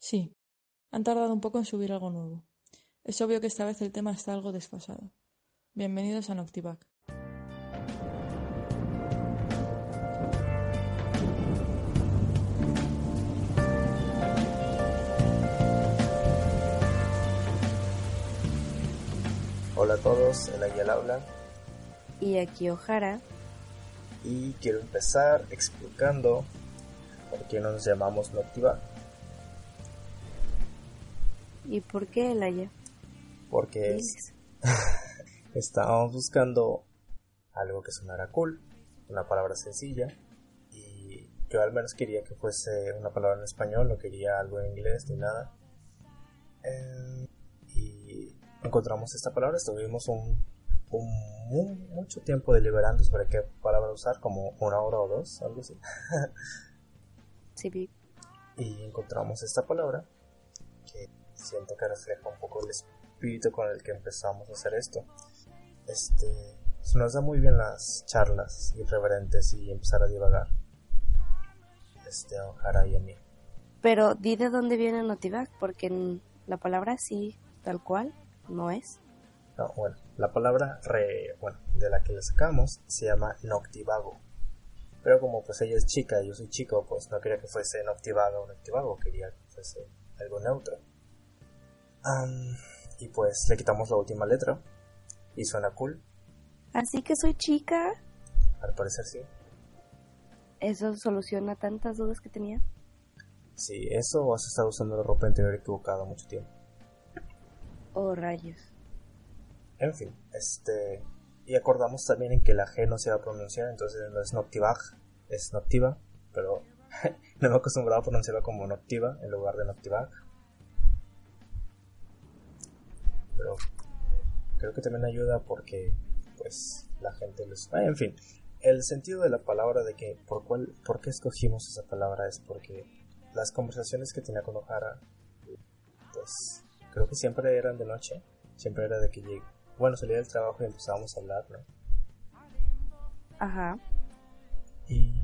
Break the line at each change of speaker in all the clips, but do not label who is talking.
Sí, han tardado un poco en subir algo nuevo. Es obvio que esta vez el tema está algo desfasado. Bienvenidos a Noctivac.
Hola a todos, el Ayala habla
Y aquí Ojara.
y quiero empezar explicando por qué nos llamamos Noctivac.
¿Y por qué el Aya?
Porque estábamos buscando algo que sonara cool, una palabra sencilla, y yo al menos quería que fuese una palabra en español, no quería algo en inglés ni nada. Eh, y encontramos esta palabra, estuvimos un, un mu- mucho tiempo deliberando sobre qué palabra usar, como una hora o dos, algo así.
Sí,
y encontramos esta palabra que siento que refleja un poco el espíritu con el que empezamos a hacer esto. Este, se nos da muy bien las charlas irreverentes y empezar a divagar. Este, y a mí.
Pero di de dónde viene Notivac, porque en la palabra sí, tal cual, no es.
No, bueno, la palabra re, bueno, de la que le sacamos se llama noctivago. Pero como pues ella es chica y yo soy chico, pues no quería que fuese noctivago o noctivago, quería que fuese algo neutro. Am, y pues le quitamos la última letra y suena cool,
Así que soy chica.
al parecer sí.
Eso soluciona tantas dudas que tenía.
Sí, eso o has estado usando la ropa interior equivocada mucho tiempo.
Oh, rayos.
En fin, este. Y acordamos también en que la G no se va a pronunciar, entonces no es Noctivag, es Noctiva, pero no me he acostumbrado a pronunciarlo como Noctiva en lugar de Noctivag. Pero creo que también ayuda porque, pues, la gente los. Ah, en fin, el sentido de la palabra de que por cuál, por qué escogimos esa palabra es porque las conversaciones que tenía con Ojara, pues, creo que siempre eran de noche, siempre era de que llegué bueno, salía del trabajo y empezábamos a hablar, ¿no?
Ajá.
Y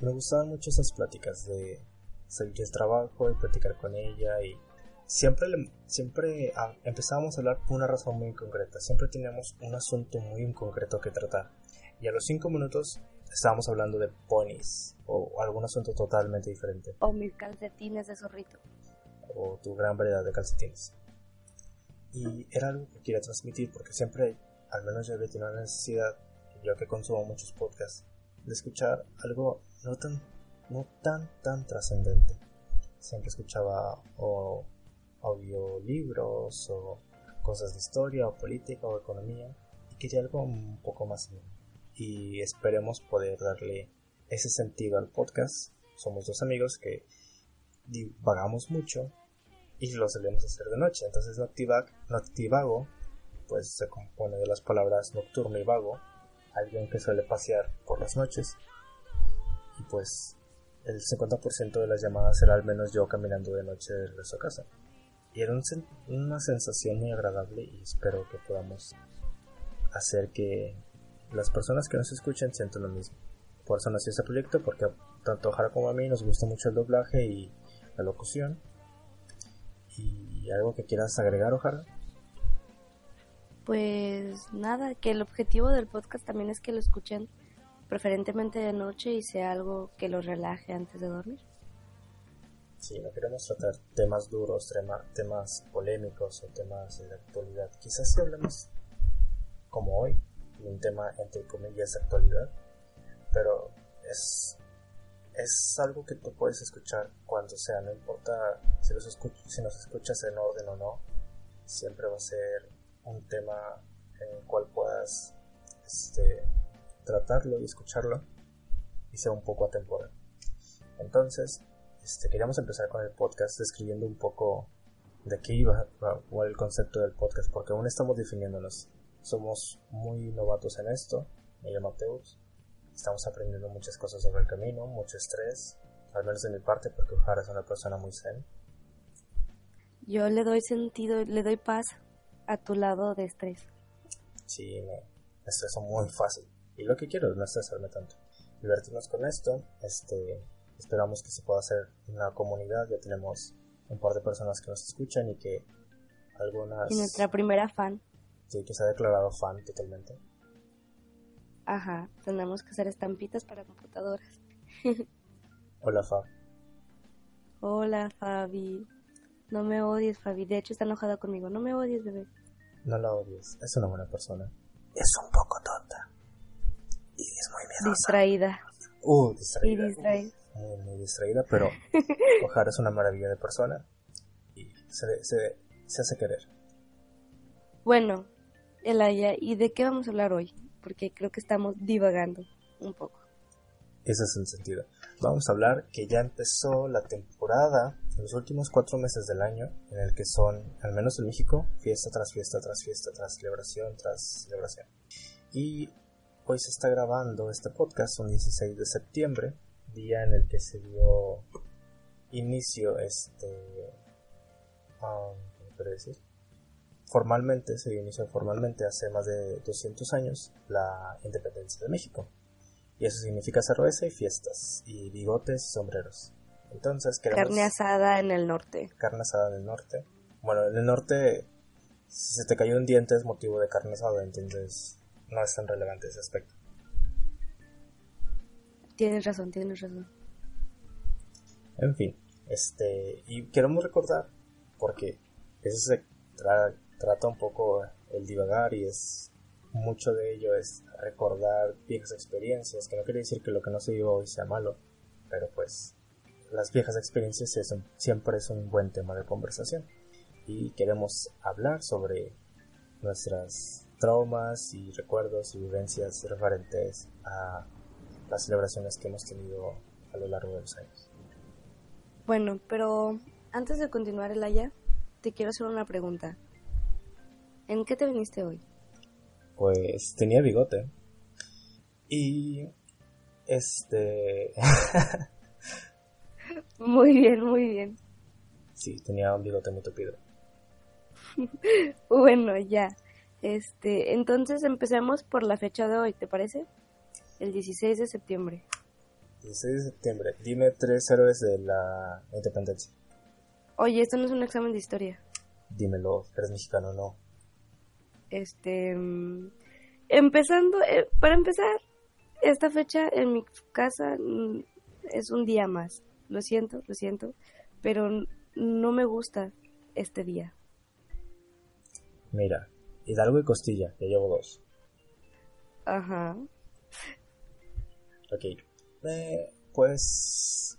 me gustaban mucho esas pláticas de salir del trabajo y platicar con ella y siempre, siempre ah, empezábamos a hablar por una razón muy concreta, siempre teníamos un asunto muy concreto que tratar y a los cinco minutos estábamos hablando de ponis o algún asunto totalmente diferente
O mis calcetines de zorrito.
o tu gran variedad de calcetines. Y era algo que quería transmitir porque siempre, al menos yo había tenido la necesidad, yo que consumo muchos podcasts, de escuchar algo no tan, no tan, tan trascendente. Siempre escuchaba o audiolibros o cosas de historia o política o economía y quería algo un poco más mío. Y esperemos poder darle ese sentido al podcast. Somos dos amigos que divagamos mucho y lo solemos hacer de noche. Entonces Noctivac, Noctivago pues se compone de las palabras nocturno y vago, alguien que suele pasear por las noches. Y pues el 50% de las llamadas era al menos yo caminando de noche de regreso a casa. Y era un una sensación muy agradable y espero que podamos hacer que las personas que nos escuchen sientan lo mismo. Por eso nació este proyecto, porque tanto Jara como a mí nos gusta mucho el doblaje y la locución. ¿Y algo que quieras agregar, Ojara?
Pues nada, que el objetivo del podcast también es que lo escuchen preferentemente de noche y sea algo que los relaje antes de dormir.
Sí, no queremos tratar temas duros, tema- temas polémicos o temas de la actualidad. Quizás si hablemos como hoy, de un tema entre comillas de actualidad, pero es, es algo que tú puedes escuchar cuando sea, no importa si, los si nos escuchas en orden o no, siempre va a ser un tema en el cual puedas este, tratarlo y escucharlo y sea un poco atemporal. Entonces, este, queríamos empezar con el podcast describiendo un poco de qué iba o el concepto del podcast, porque aún estamos definiéndonos. Somos muy novatos en esto, me llamo Teus, estamos aprendiendo muchas cosas sobre el camino, mucho estrés, al menos de mi parte, porque Ojara es una persona muy zen.
Yo le doy sentido, le doy paz a tu lado de estrés.
Sí, me, estreso muy fácil. Y lo que quiero es no estresarme tanto. Divertirnos con esto. Este, esperamos que se pueda hacer una comunidad. Ya tenemos un par de personas que nos escuchan y que algunas...
Y nuestra primera fan.
Sí, que se ha declarado fan totalmente.
Ajá, tenemos que hacer estampitas para computadoras.
Hola, Fab.
Hola, Fabi. No me odies, Fabi. De hecho, está enojada conmigo. No me odies, bebé.
No la odies. Es una buena persona. Es un poco tonta. Y es muy miedosa.
Distraída.
Uh,
Y
distraída. Muy, muy distraída, pero Ojar es una maravilla de persona y se, se, se hace querer.
Bueno, Elaya, ¿y de qué vamos a hablar hoy? Porque creo que estamos divagando un poco.
Ese es el sentido. Vamos a hablar que ya empezó la temporada, los últimos cuatro meses del año, en el que son, al menos en México, fiesta tras fiesta tras fiesta, tras celebración tras celebración. Y hoy se está grabando este podcast, un 16 de septiembre, día en el que se dio inicio este... um, ¿Cómo decir? Formalmente, se dio inicio formalmente hace más de 200 años la independencia de México. Y eso significa cerveza y fiestas, y bigotes y sombreros. Entonces, queremos
Carne asada en el norte.
carne asada en el norte. Bueno, en el norte, si se te cayó un diente es motivo de carne asada, entonces no es tan relevante ese aspecto.
Tienes razón, tienes razón.
En fin, este, y queremos recordar, porque eso se tra- trata un poco el divagar y es mucho de ello es recordar viejas experiencias, que no quiere decir que lo que no se viva hoy sea malo, pero pues las viejas experiencias es un- siempre es un buen tema de conversación y queremos hablar sobre nuestras traumas y recuerdos y vivencias referentes a las celebraciones que hemos tenido a lo largo de los años.
Bueno, pero antes de continuar, Elaya, te quiero hacer una pregunta. ¿En qué te viniste hoy?
pues tenía bigote. Y este
Muy bien, muy bien.
sí, tenía un bigote muy tupido.
Bueno, ya. Este, entonces empecemos por la fecha de hoy, ¿te parece? El 16 de septiembre.
16 de septiembre. Dime tres héroes de la independencia.
Oye, esto no es un examen de historia.
Dímelo, eres mexicano o no.
Este, mm, empezando, eh, para empezar, esta fecha en mi casa mm, es un día más. Lo siento, lo siento, pero no me gusta este día.
Mira, Hidalgo y Costilla, ya llevo dos.
Ajá.
Ok. Eh, pues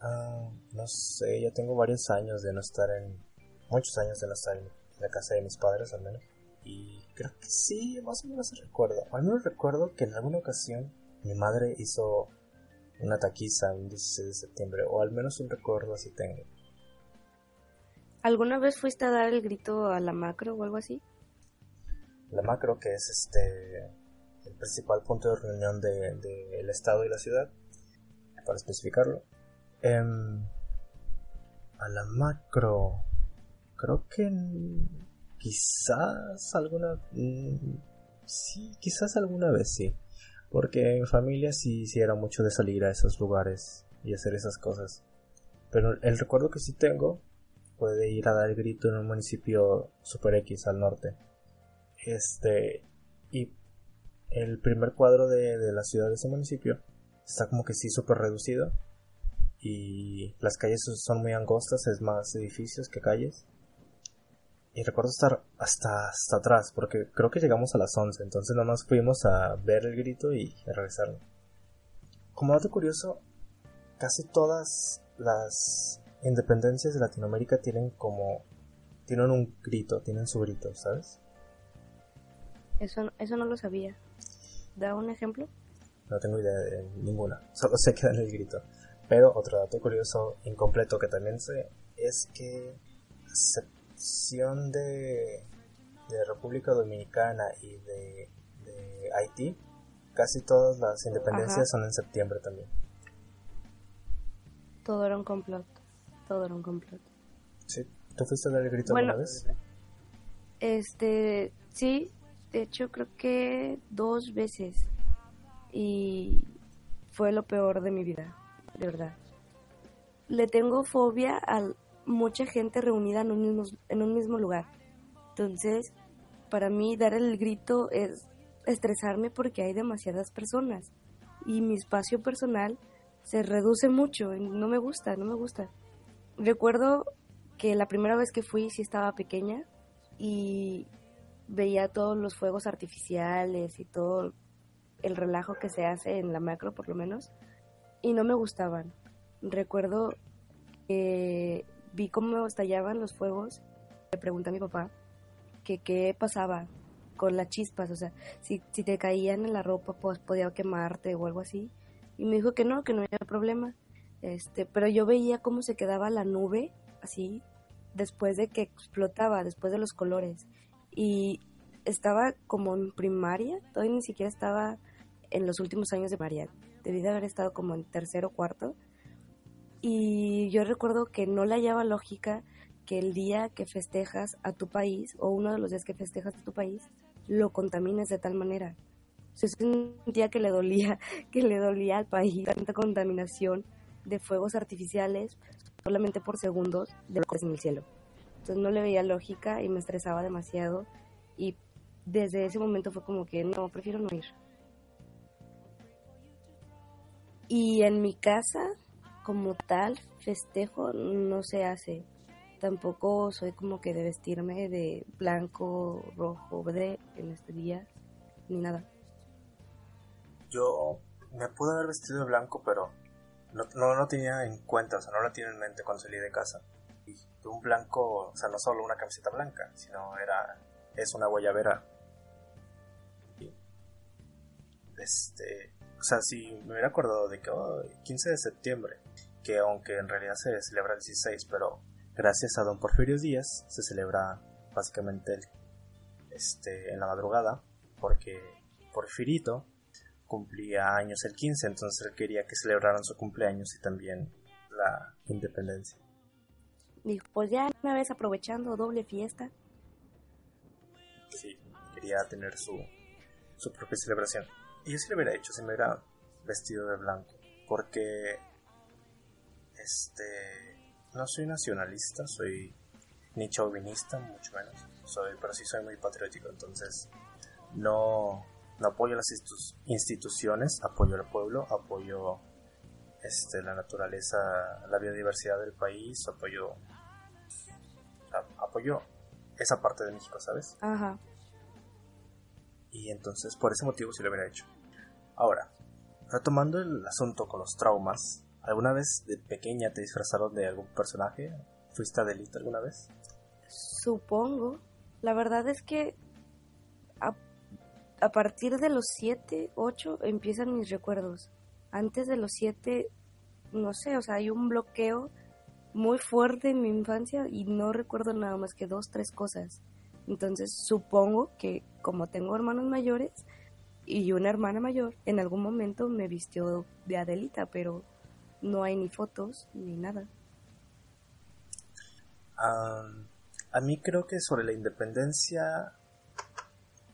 ah, no sé, ya tengo varios años de no estar en muchos años de no estar en la casa de mis padres al menos. Y creo que sí, más o menos recuerdo. Al menos recuerdo que en alguna ocasión mi madre hizo una taquiza un 16 de septiembre, o al menos un recuerdo así tengo.
¿Alguna vez fuiste a dar el grito a la macro o algo así?
La macro, que es este el principal punto de reunión del de, el estado y la ciudad, para especificarlo. Em, a la macro, creo que quizás alguna... mm, sí, quizás alguna vez sí. Porque en familia sí, sí era mucho de salir a esos lugares y hacer esas cosas. Pero el recuerdo que sí tengo fue de ir a dar el grito en un municipio super X al norte. Este, y el primer cuadro de, de la ciudad de ese municipio está como que sí súper reducido. Y las calles son muy angostas, es más edificios que calles. Y recuerdo estar hasta, hasta atrás, porque creo que llegamos a las 11, entonces nomás fuimos a ver el grito y a regresarlo. Como dato curioso, casi todas las independencias de Latinoamérica tienen como... tienen un grito, tienen su grito, ¿sabes?
Eso, eso no lo sabía. ¿Da un ejemplo?
No tengo idea de ninguna, solo sé que dan el grito. Pero otro dato curioso, incompleto que también sé, es que a excepción de, de República Dominicana y de, de Haití, casi todas las independencias
Ajá.
son en septiembre también.
Todo era un complot. Todo era un complot.
¿Sí? ¿Tú fuiste a dar el grito
Bueno,
alguna vez?
Este, sí, de hecho creo que dos veces. Y fue lo peor de mi vida, de verdad. Le tengo fobia al, mucha gente reunida en un mismo, en un mismo lugar. Entonces, para mí dar el grito es estresarme porque hay demasiadas personas y mi espacio personal se reduce mucho, no me gusta, no me gusta. Recuerdo que la primera vez que fui sí estaba pequeña y veía todos los fuegos artificiales y todo el relajo que se hace en la macro por lo menos y no me gustaban. Recuerdo que vi cómo estallaban los fuegos, le pregunté a mi papá que qué pasaba con las chispas, o sea, si, si te caían en la ropa pues podía quemarte o algo así. Y me dijo que no, que no había problema. Este, pero yo veía cómo se quedaba la nube así después de que explotaba, después de los colores. Y estaba como en primaria, todavía ni siquiera estaba en los últimos años de primaria. Debí de haber estado como en tercero o cuarto. Y yo recuerdo que no le hallaba lógica que el día que festejas a tu país, o uno de los días que festejas a tu país, lo contamines de tal manera. Se sentía que le dolía, que le dolía al país tanta contaminación de fuegos artificiales solamente por segundos de lo que es en el cielo. Entonces no le veía lógica y me estresaba demasiado y desde ese momento fue como que no, prefiero no ir. Y en mi casa, como tal, festejo no se hace. Tampoco soy como que de vestirme de blanco, rojo, verde en este día, ni nada.
Yo me pude haber vestido de blanco, pero no, no, no tenía en cuenta, o sea, no lo tenía en mente cuando salí de casa. Un blanco, o sea, no solo una camiseta blanca, sino era, es una guayabera. este, o sea, si me hubiera acordado de que, oh, 15 de septiembre, que aunque en realidad se celebra el 16, pero gracias a don Porfirio Díaz se celebra básicamente este, en la madrugada, porque Porfirito cumplía años el 15, entonces él quería que celebraran su cumpleaños y también la independencia.
Dijo, pues ya una vez aprovechando doble fiesta.
Sí, quería tener su, su propia celebración. Y yo sí lo hubiera hecho, si me hubiera vestido de blanco, porque este no soy nacionalista, soy ni chauvinista, mucho menos. Soy, pero sí soy muy patriótico, entonces no no apoyo las instituciones, apoyo al pueblo, apoyo este, la naturaleza, la biodiversidad del país, apoyo, apoyo esa parte de México, ¿sabes?
Ajá.
Y entonces por ese motivo sí lo hubiera hecho. Ahora, retomando el asunto con los traumas, ¿alguna vez de pequeña te disfrazaron de algún personaje? ¿Fuiste a delito alguna vez?
Supongo. La verdad es que a partir de los 7, 8 empiezan mis recuerdos. Antes de los 7, no sé, o sea, hay un bloqueo muy fuerte en mi infancia y no recuerdo nada más que dos, tres cosas. Entonces supongo que como tengo hermanos mayores y una hermana mayor, en algún momento me vistió de Adelita, pero no hay ni fotos ni nada.
a mí creo que sobre la independencia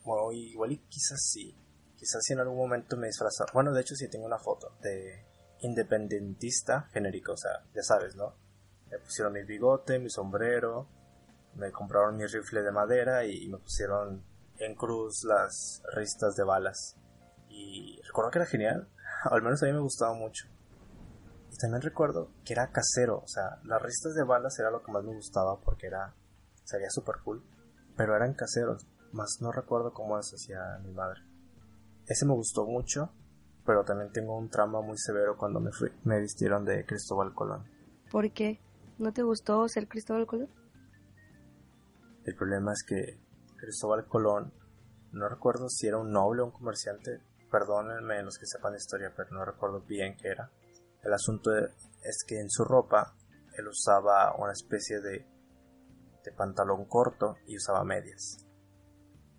igual y quizás sí. Quizás sí en algún momento me disfrazaba. Bueno, de hecho sí tengo una foto de independentista genérico, o sea, ya sabes, ¿no? Me pusieron mi bigote, mi sombrero, me compraron mi rifle de madera y me pusieron en cruz las ristas de balas. Y recuerdo que era genial, al menos a mí me gustaba mucho. Y también recuerdo que era casero, o sea, las ristas de balas era lo que más me gustaba porque era, sería super cool, pero eran caseros más no recuerdo cómo las hacía mi madre. Ese me gustó mucho, pero también tengo un trauma muy severo cuando me fui, me vistieron de Cristóbal Colón.
¿Por qué? ¿No te gustó ser Cristóbal Colón?
El problema es que Cristóbal Colón, no recuerdo si era un noble o un comerciante, perdónenme los que sepan la historia, pero no recuerdo bien qué era. El asunto es que en su ropa él usaba una especie de, de pantalón corto y usaba medias.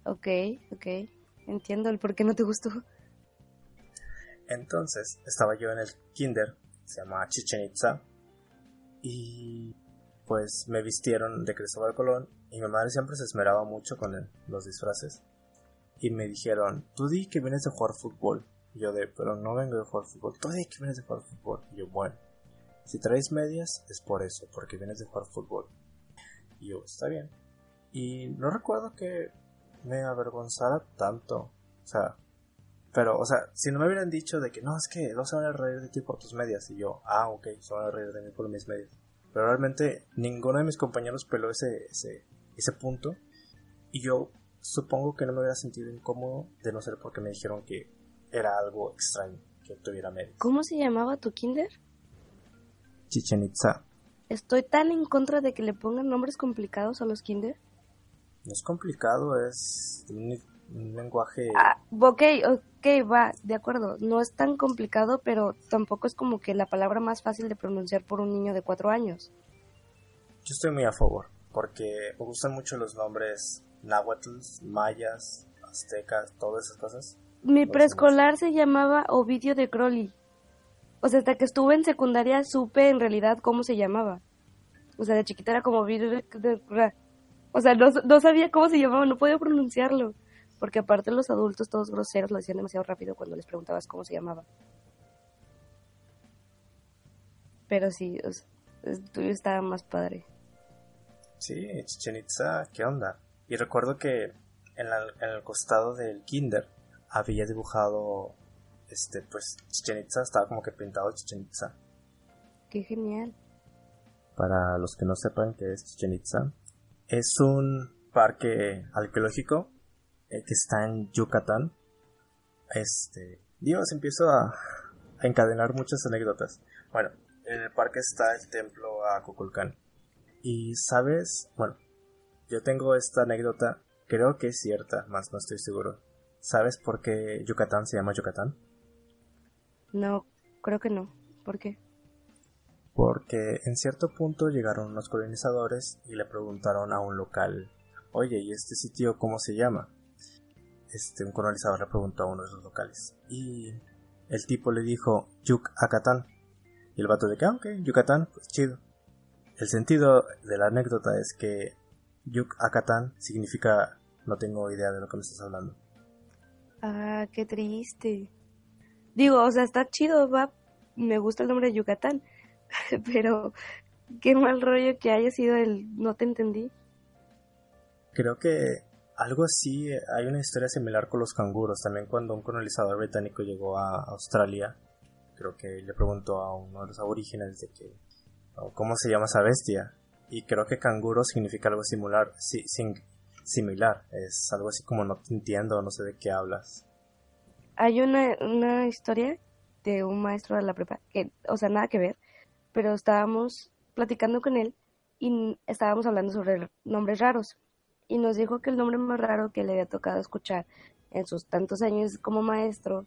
Ok, ok. Entiendo el por qué no te gustó.
Entonces, estaba yo en el kinder, se llama Chichen Itza, y pues me vistieron de Cristóbal Colón, y mi madre siempre se esmeraba mucho con los disfraces, y me dijeron, tú di que vienes de jugar fútbol. Y yo de, pero no vengo de jugar fútbol, tú di que vienes de jugar fútbol. Y yo, bueno. si traes medias es por eso, porque vienes de jugar fútbol. Y yo, está bien. Y no recuerdo que me avergonzara tanto. O sea, pero, o sea, si no me hubieran dicho de que no, es que no se van a reír de ti por tus medias. Y yo, ah, ok, se van a reír de mí por mis medias. Pero realmente ninguno de mis compañeros peló ese, ese, ese punto. Y yo supongo que no me hubiera sentido incómodo de no ser porque me dijeron que era algo extraño que tuviera medias.
¿Cómo se llamaba tu kinder?
Chichen Itza.
Estoy tan en contra de que le pongan nombres complicados a los kinder.
No es complicado, es un, un lenguaje...
Ah, ok, ok, va, de acuerdo. No es tan complicado, pero tampoco es como que la palabra más fácil de pronunciar por un niño de cuatro años.
Yo estoy muy a favor, porque me gustan mucho los nombres náhuatl, mayas, aztecas, todas esas cosas.
Mi preescolar se llamaba Ovidio de Crowley. O sea, hasta que estuve en secundaria supe en realidad cómo se llamaba. O sea, de chiquita era como Ovidio de... O sea, no, no sabía cómo se llamaba, no podía pronunciarlo. Porque aparte los adultos, todos groseros, lo decían demasiado rápido cuando les preguntabas cómo se llamaba. Pero sí, o sea, el tuyo estaba más padre.
Sí, Chichen Itza, ¿qué onda? Y recuerdo que en, la- en el costado del kinder había dibujado, este, pues, Chichen Itza, estaba como que pintado Chichen Itza.
Qué genial.
Para los que no sepan qué es Chichen Itza, es un parque arqueológico eh, que está en Yucatán. Este, Dios, empiezo a, encadenar muchas anécdotas. Bueno, en el parque está el templo a. Y sabes, bueno, yo tengo esta anécdota, creo que es cierta, más no estoy seguro. ¿Sabes por qué Yucatán se llama Yucatán?
No, creo que no. ¿Por qué?
Porque en cierto punto llegaron unos colonizadores y le preguntaron a un local, oye, ¿y este sitio cómo se llama? Este, un colonizador le preguntó a uno de los locales. Y el tipo le dijo, Yucatán. Y el vato de que, ah, ok, Yucatán, pues chido. El sentido de la anécdota es que Yucatán significa no tengo idea de lo que me estás hablando.
Ah, qué triste. Digo, o sea, está chido, va. Me gusta el nombre de Yucatán. Pero qué mal rollo que haya sido el no te entendí.
Creo que algo así, hay una historia similar con los canguros. También cuando un colonizador británico llegó a Australia, creo que le preguntó a uno de los aborígenes de que, oh, ¿cómo se llama esa bestia? Y creo que canguro significa algo similar, sí, sin- similar. Es algo así como no te entiendo, no sé de qué hablas.
Hay una, una historia de un maestro de la prepa, que, o sea, nada que ver, pero estábamos platicando con él y estábamos hablando sobre nombres raros. Y nos dijo que el nombre más raro que le había tocado escuchar en sus tantos años como maestro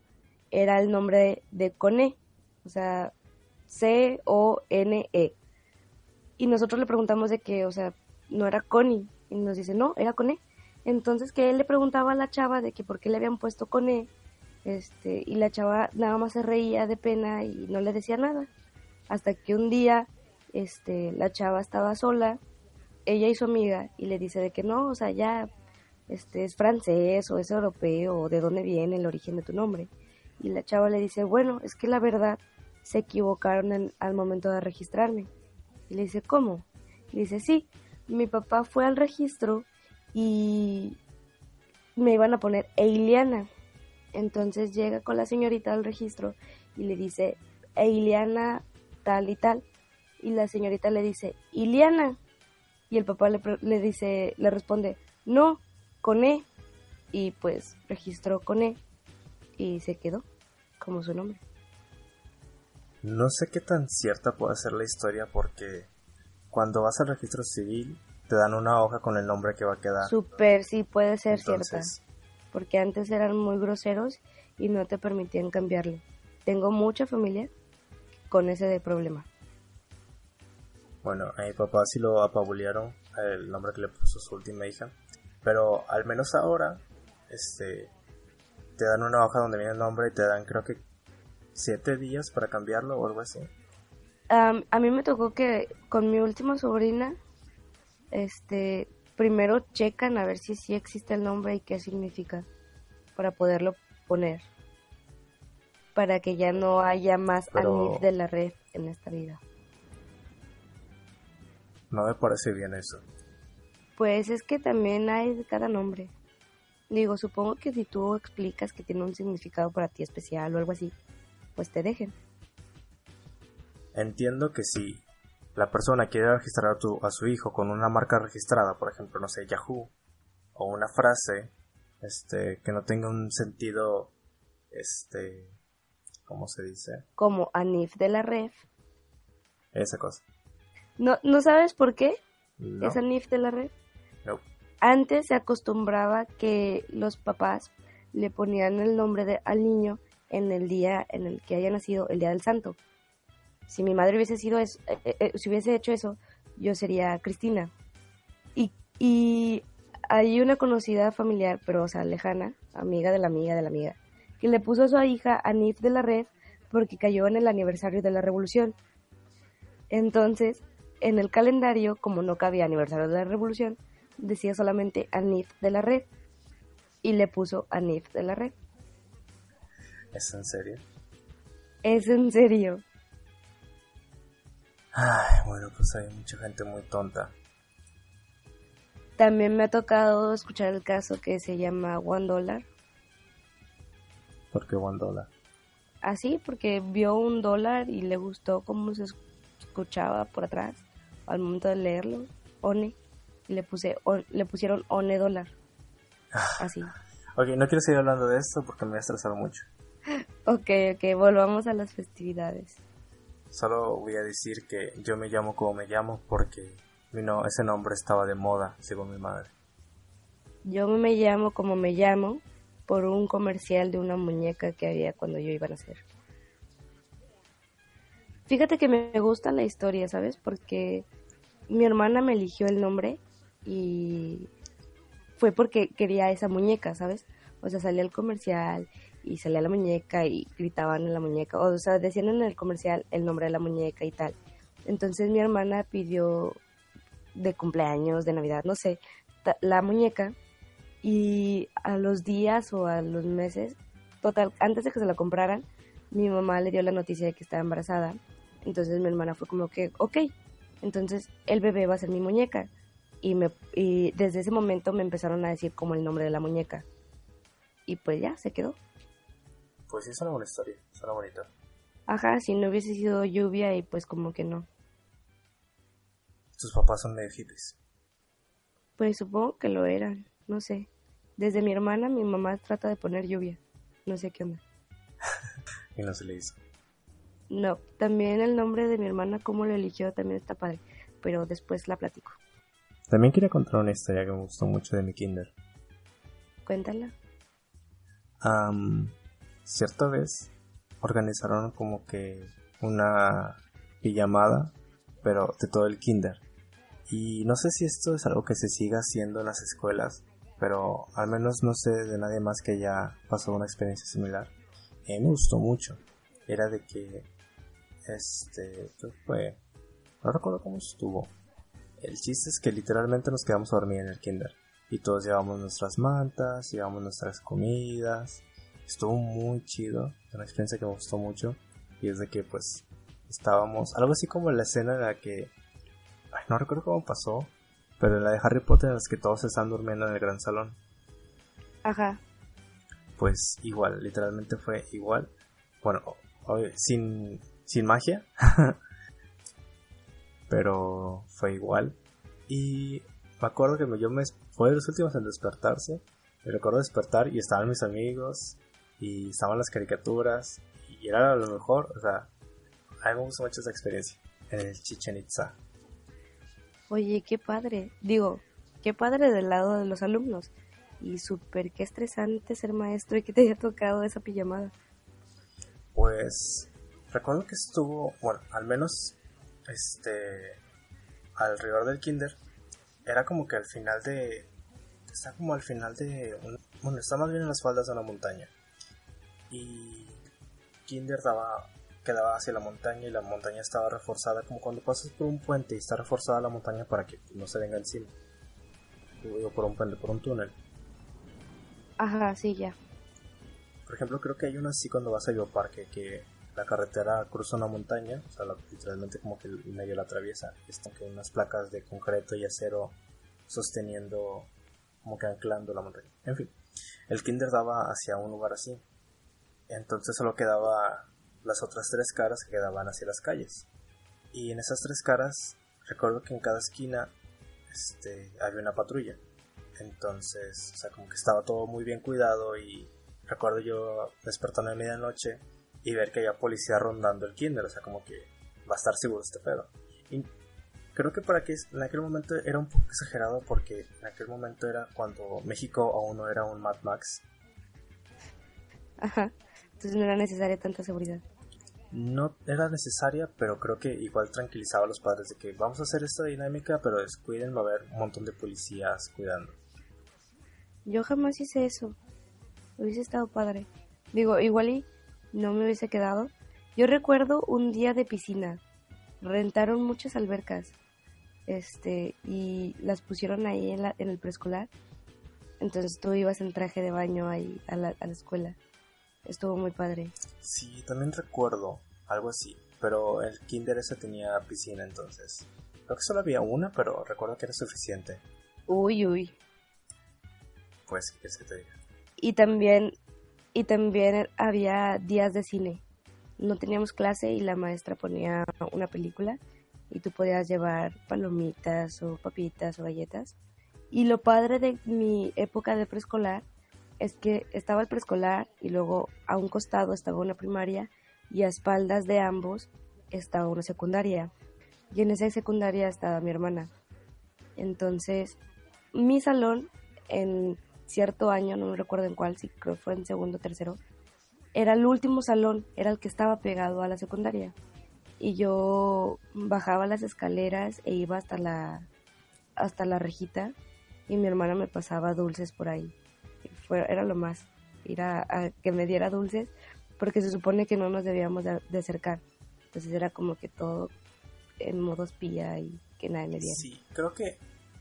era el nombre de, de Cone, o sea, C-O-N-E. Y nosotros le preguntamos de que, o sea, no era Connie. Y nos dice, no, era Cone. Entonces que él le preguntaba a la chava de que por qué le habían puesto Cone. Este, y la chava nada más se reía de pena y no le decía nada. Hasta que un día, este, la chava estaba sola, ella y su amiga, y le dice de que no, o sea, ya, este, es francés o es europeo o de dónde viene el origen de tu nombre. Y la chava le dice, bueno, es que la verdad se equivocaron al momento de registrarme. Y le dice, ¿cómo? Y dice, sí, mi papá fue al registro y me iban a poner Eiliana. Entonces llega con la señorita al registro y le dice, Eiliana tal y tal. Y la señorita le dice, Iliana. Y el papá le, le dice, le responde, no, con E. Y pues registró con E y se quedó como su nombre.
No sé qué tan cierta puede ser la historia porque cuando vas al registro civil te dan una hoja con el nombre que va a quedar.
Super, sí, puede ser cierta.
Entonces,
Porque antes eran muy groseros y no te permitían cambiarlo. Tengo mucha familia con ese de problema.
Bueno, a mi papá sí lo apabulearon el nombre que le puso su última hija. Pero al menos ahora, este, te dan una hoja donde viene el nombre y te dan creo que siete días para cambiarlo o algo así.
A mí me tocó que con mi última sobrina, este, primero checan a ver si sí existe el nombre y qué significa para poderlo poner. Para que ya no haya más
Pero-
de la red en esta vida.
No me parece bien eso.
Pues es que también hay de cada nombre. Digo, supongo que si tú explicas que tiene un significado para ti especial o algo así, pues te dejen.
Entiendo que si la persona quiere registrar a, tu- a su hijo con una marca registrada, por ejemplo, no sé, Yahoo, o una frase, este, que no tenga un sentido, este, ¿cómo se dice?
Como Anif de la Ref.
Esa cosa.
¿No, ¿no sabes por qué
No,
es Anif de la Ref?
no.
Antes se acostumbraba que los papás le ponían el nombre de, al niño en el día en el que haya nacido, el día del santo. Si mi madre hubiese sido eso, eh, eh, eh, si hubiese hecho eso, yo sería Cristina. Y, y hay una conocida familiar, pero o sea, lejana, amiga de la amiga de la amiga, que le puso a su hija Anif de la Red porque cayó en el aniversario de la revolución. Entonces, en el calendario, como no cabía aniversario de la revolución, decía solamente Anif de la Red y le puso Anif de la Red.
¿Es en serio?
Es en serio.
Ay, bueno, pues hay mucha gente muy tonta.
También me ha tocado escuchar el caso que se llama One Dollar.
¿Por qué one dólar?
Así, porque vio un dólar y le gustó cómo se escuchaba por atrás al momento de leerlo. One. Y le, puse, on- le pusieron One Dólar. Así.
Ok, no quiero seguir hablando de esto porque me voy a estresar mucho.
Ok, ok, volvamos a las festividades.
Solo voy a decir que yo me llamo como me llamo porque mi no, ese nombre estaba de moda, según mi madre.
Yo me llamo como me llamo por un comercial de una muñeca que había cuando yo iba a nacer. Fíjate que me gusta la historia, ¿sabes? Porque mi hermana me eligió el nombre y fue porque quería esa muñeca, ¿sabes? O sea, salía el comercial y salía la muñeca y gritaban en la muñeca, o sea, decían en el comercial el nombre de la muñeca y tal. Entonces mi hermana pidió de cumpleaños, de Navidad, no sé, la muñeca y a los días o a los meses, total, antes de que se la compraran, mi mamá le dio la noticia de que estaba embarazada. Entonces mi hermana fue como que, ok, entonces el bebé va a ser mi muñeca. Y, me, y desde ese momento me empezaron a decir como el nombre de la muñeca. Y pues ya, se quedó.
Pues sí, es una buena historia, suena bonita.
Ajá, si no hubiese sido lluvia y pues como que no.
Tus papás son hippies.
Pues supongo que lo eran, no sé. Desde mi hermana, mi mamá trata de poner lluvia. No sé qué onda.
Y no se le hizo.
No, también el nombre de mi hermana, cómo lo eligió, también está padre. Pero después la platico.
También quería contar una historia que me gustó mucho de mi kinder.
Cuéntala.
Am, cierta vez organizaron como que una pijamada, pero de todo el kinder. Y no sé si esto es algo que se siga haciendo en las escuelas, pero al menos no sé de nadie más que ya pasó una experiencia similar. Mí me gustó mucho. Era de que, este, ¿qué fue? No recuerdo cómo estuvo. El chiste es que literalmente nos quedamos a dormir en el kinder. Y todos llevamos nuestras mantas, llevamos nuestras comidas. Estuvo muy chido, una experiencia que me gustó mucho. Y es de que pues estábamos, algo así como la escena en la que, ay, no recuerdo cómo pasó, pero en la de Harry Potter en las que todos están durmiendo en el gran salón.
Ajá.
Pues igual, literalmente fue igual. Bueno, obvio, sin, sin magia, pero fue igual. Y me acuerdo que yo me fue de los últimos en despertarse. Me recuerdo despertar y estaban mis amigos y estaban las caricaturas y era lo mejor. O sea, a mí me gustó mucho esa experiencia en el Chichen Itza.
Oye, qué padre. Digo, qué padre del lado de los alumnos. Y súper, qué estresante ser maestro y que te haya tocado esa pijamada.
Pues recuerdo que estuvo, bueno, al menos este alrededor del kinder era como que al final de está como al final de bueno, está más bien en las faldas de una montaña. Y kinder daba quedaba hacia la montaña y la montaña estaba reforzada como cuando pasas por un puente y está reforzada la montaña para que no se venga encima. O por un puente, por un túnel.
Ajá, sí, ya.
Por ejemplo, creo que hay uno así cuando vas a Bioparque, que la carretera cruza una montaña, o sea, literalmente como que medio la atraviesa, están que unas placas de concreto y acero sosteniendo, como que anclando la montaña. En fin, el kinder daba hacia un lugar así. Entonces solo quedaba las otras tres caras que quedaban hacia las calles. Y en esas tres caras, recuerdo que en cada esquina este, había una patrulla. Entonces, o sea, como que estaba todo muy bien cuidado y recuerdo yo despertando a medianoche y ver que había policía rondando el kinder, o sea, como que va a estar seguro este pedo. Y creo que para que en aquel momento era un poco exagerado porque en aquel momento era cuando México aún no era un Mad Max.
Ajá, entonces no era necesaria tanta seguridad.
No era necesaria, pero creo que igual tranquilizaba a los padres de que vamos a hacer esta dinámica, pero descuiden, va a haber un montón de policías cuidando.
Yo jamás hice eso. Hubiese estado padre. Digo, igual y no me hubiese quedado. Yo recuerdo un día de piscina. Rentaron muchas albercas. Este, y las pusieron ahí en, la, en el preescolar. Entonces tú ibas en traje de baño ahí a la, a la escuela. Estuvo muy padre.
Sí, también recuerdo algo así. Pero el kinder ese tenía piscina entonces. Creo que solo había una, pero recuerdo que era suficiente.
Uy, uy.
Pues, ¿qué se te diga?
Y también y también había días de cine. No teníamos clase y la maestra ponía una película y tú podías llevar palomitas o papitas o galletas. Y lo padre de mi época de preescolar es que estaba el preescolar y luego a un costado estaba una primaria y a espaldas de ambos estaba una secundaria. Y en esa secundaria estaba mi hermana. Entonces, mi salón en cierto año, no me recuerdo en cuál, si creo que fue en segundo o tercero, era el último salón, era el que estaba pegado a la secundaria. Y yo bajaba las escaleras e iba hasta la, hasta la rejita y mi hermana me pasaba dulces por ahí. Fue, era lo más, ir a, que me diera dulces porque se supone que no nos debíamos de, acercar. Entonces era como que todo en modo espía y que nadie me viera.
Sí, creo que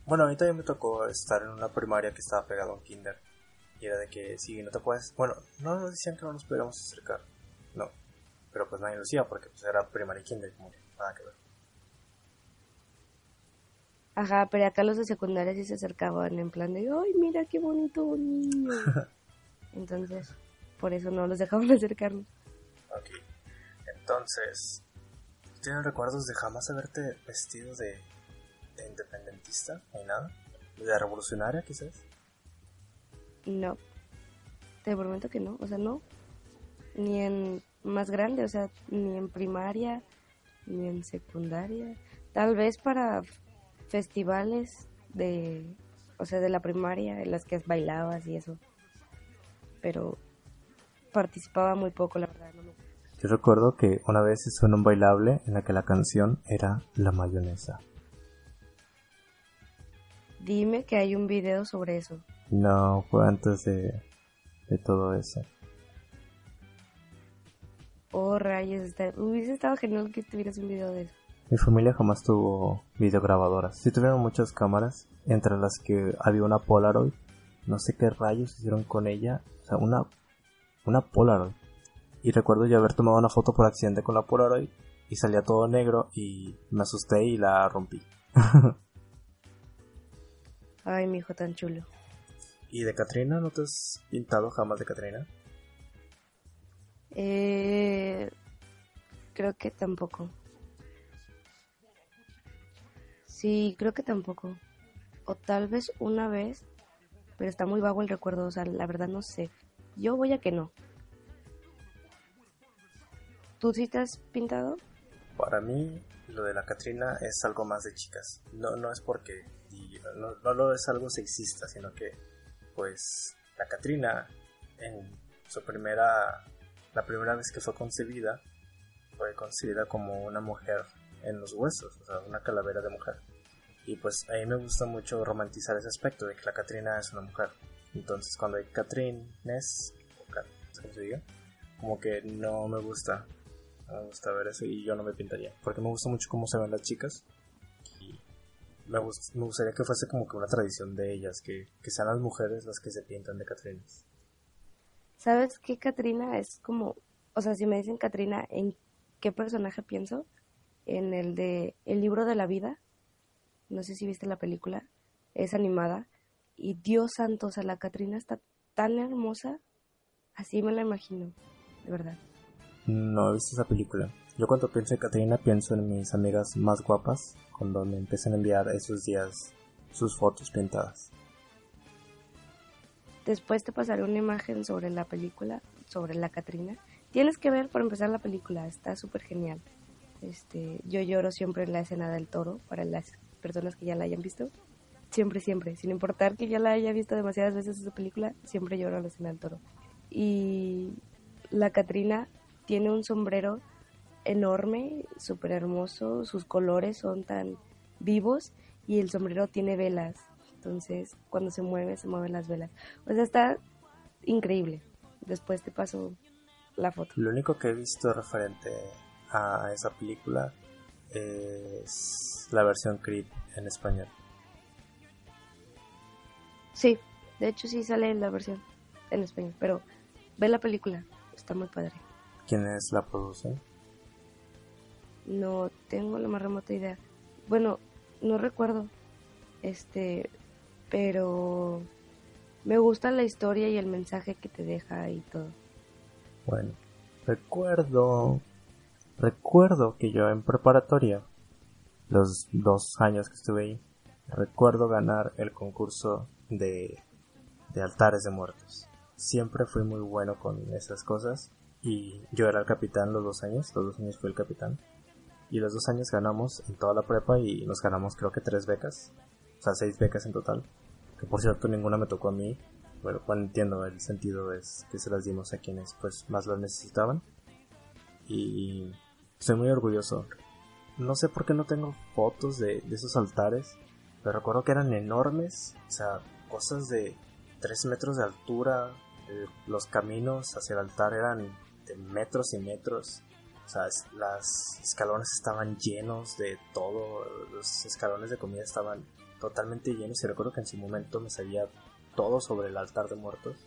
bueno, a mí también me tocó estar en una primaria que estaba pegado a un kinder. Y era de que si no te puedes... Bueno, no nos decían que no nos pudiéramos acercar. No. Pero pues nadie lo decía porque pues era primaria y kinder, como nada que ver.
Ajá, pero acá los de secundaria sí se acercaban en plan de, ay, mira qué bonito niño. Entonces, por eso no los dejaban acercarnos.
Ok. Entonces, ¿tienes recuerdos de jamás haberte vestido de de independentista ni nada? ¿De revolucionaria quizás?
No, te prometo que no, o sea, no. Ni en más grande, o sea, ni en primaria, ni en secundaria. Tal vez para festivales de, o sea, de la primaria, en las que bailabas y eso. Pero participaba muy poco, la verdad. No me...
Yo recuerdo que una vez hizo en un bailable en la que la canción era La mayonesa.
Dime que hay un video sobre eso.
No, fue antes de, de todo eso.
Oh, rayos, está... hubiese estado genial que tuvieras un video de eso.
Mi familia jamás tuvo videograbadoras. Sí tuvieron muchas cámaras, entre las que había una Polaroid. No sé qué rayos hicieron con ella. O sea, una, una Polaroid. Y recuerdo yo haber tomado una foto por accidente con la Polaroid y salía todo negro y me asusté y la rompí.
Ay, mi hijo tan chulo.
¿Y de Katrina? ¿No te has pintado jamás de Katrina?
Eh, creo que tampoco. Sí, creo que tampoco. O tal vez una vez, pero está muy vago el recuerdo, o sea, la verdad no sé. Yo voy a que no. ¿Tú sí te has pintado?
Para mí, lo de la Katrina es algo más de chicas. No, no es porque no, no lo es algo sexista, sino que pues la Katrina en su primera la primera vez que fue concebida fue concebida como una mujer en los huesos, o sea, una calavera de mujer. Y pues a mí me gusta mucho romantizar ese aspecto de que la Katrina es una mujer. Entonces cuando hay Catrines. Como que no me gusta, no me gusta ver eso y yo no me pintaría. Porque me gusta mucho cómo se ven las chicas me, gustaría que fuese como que una tradición de ellas, que, sean las mujeres las que se pintan de Catrinas.
¿Sabes qué, Catrina? Es como o sea, si me dicen Katrina, ¿en qué personaje pienso? En el de El libro de la vida. No sé si viste la película. Es animada. Y Dios santo, o sea, la Katrina está tan hermosa. Así me la imagino, de verdad.
No he visto esa película. Yo cuando pienso en Katrina pienso en mis amigas más guapas cuando me empiezan a enviar esos días sus fotos pintadas.
Después te pasaré una imagen sobre la película, sobre la Katrina. Tienes que ver por empezar la película, está súper genial. Este, yo lloro siempre en la escena del toro, para las personas que ya la hayan visto. Siempre, siempre, sin importar que ya la haya visto demasiadas veces esa película, siempre lloro en la escena del toro. Y la Katrina tiene un sombrero enorme, súper hermoso, sus colores son tan vivos y el sombrero tiene velas entonces, cuando se mueve, se mueven las velas. O sea, está increíble. Después te paso la foto.
Lo único que he visto referente a esa película es la versión Creep en español.
Sí, de hecho sí sale la versión en español, pero ve la película, está muy padre.
¿Quiénes la producen?
No tengo la más remota idea. Bueno, no recuerdo. Este, pero me gusta la historia y el mensaje que te deja y todo.
Bueno, recuerdo, recuerdo que yo en preparatoria, los dos años que estuve ahí, recuerdo ganar el concurso de, de altares de muertos. Siempre fui muy bueno con esas cosas y yo era el capitán los dos años, los dos años fui el capitán. Y los dos años ganamos en toda la prepa y nos ganamos creo que tres becas, o sea, seis becas en total que por cierto ninguna me tocó a mí. Bueno, bueno, entiendo, el sentido es que se las dimos a quienes pues más las necesitaban. Y estoy muy orgulloso. No sé por qué no tengo fotos de, esos altares, pero recuerdo que eran enormes, o sea, cosas de 3 metros de altura, los caminos hacia el altar eran de metros y metros. O sea, las escalones estaban llenos de todo, los escalones de comida estaban totalmente llenos y recuerdo que en su momento me sabía todo sobre el altar de muertos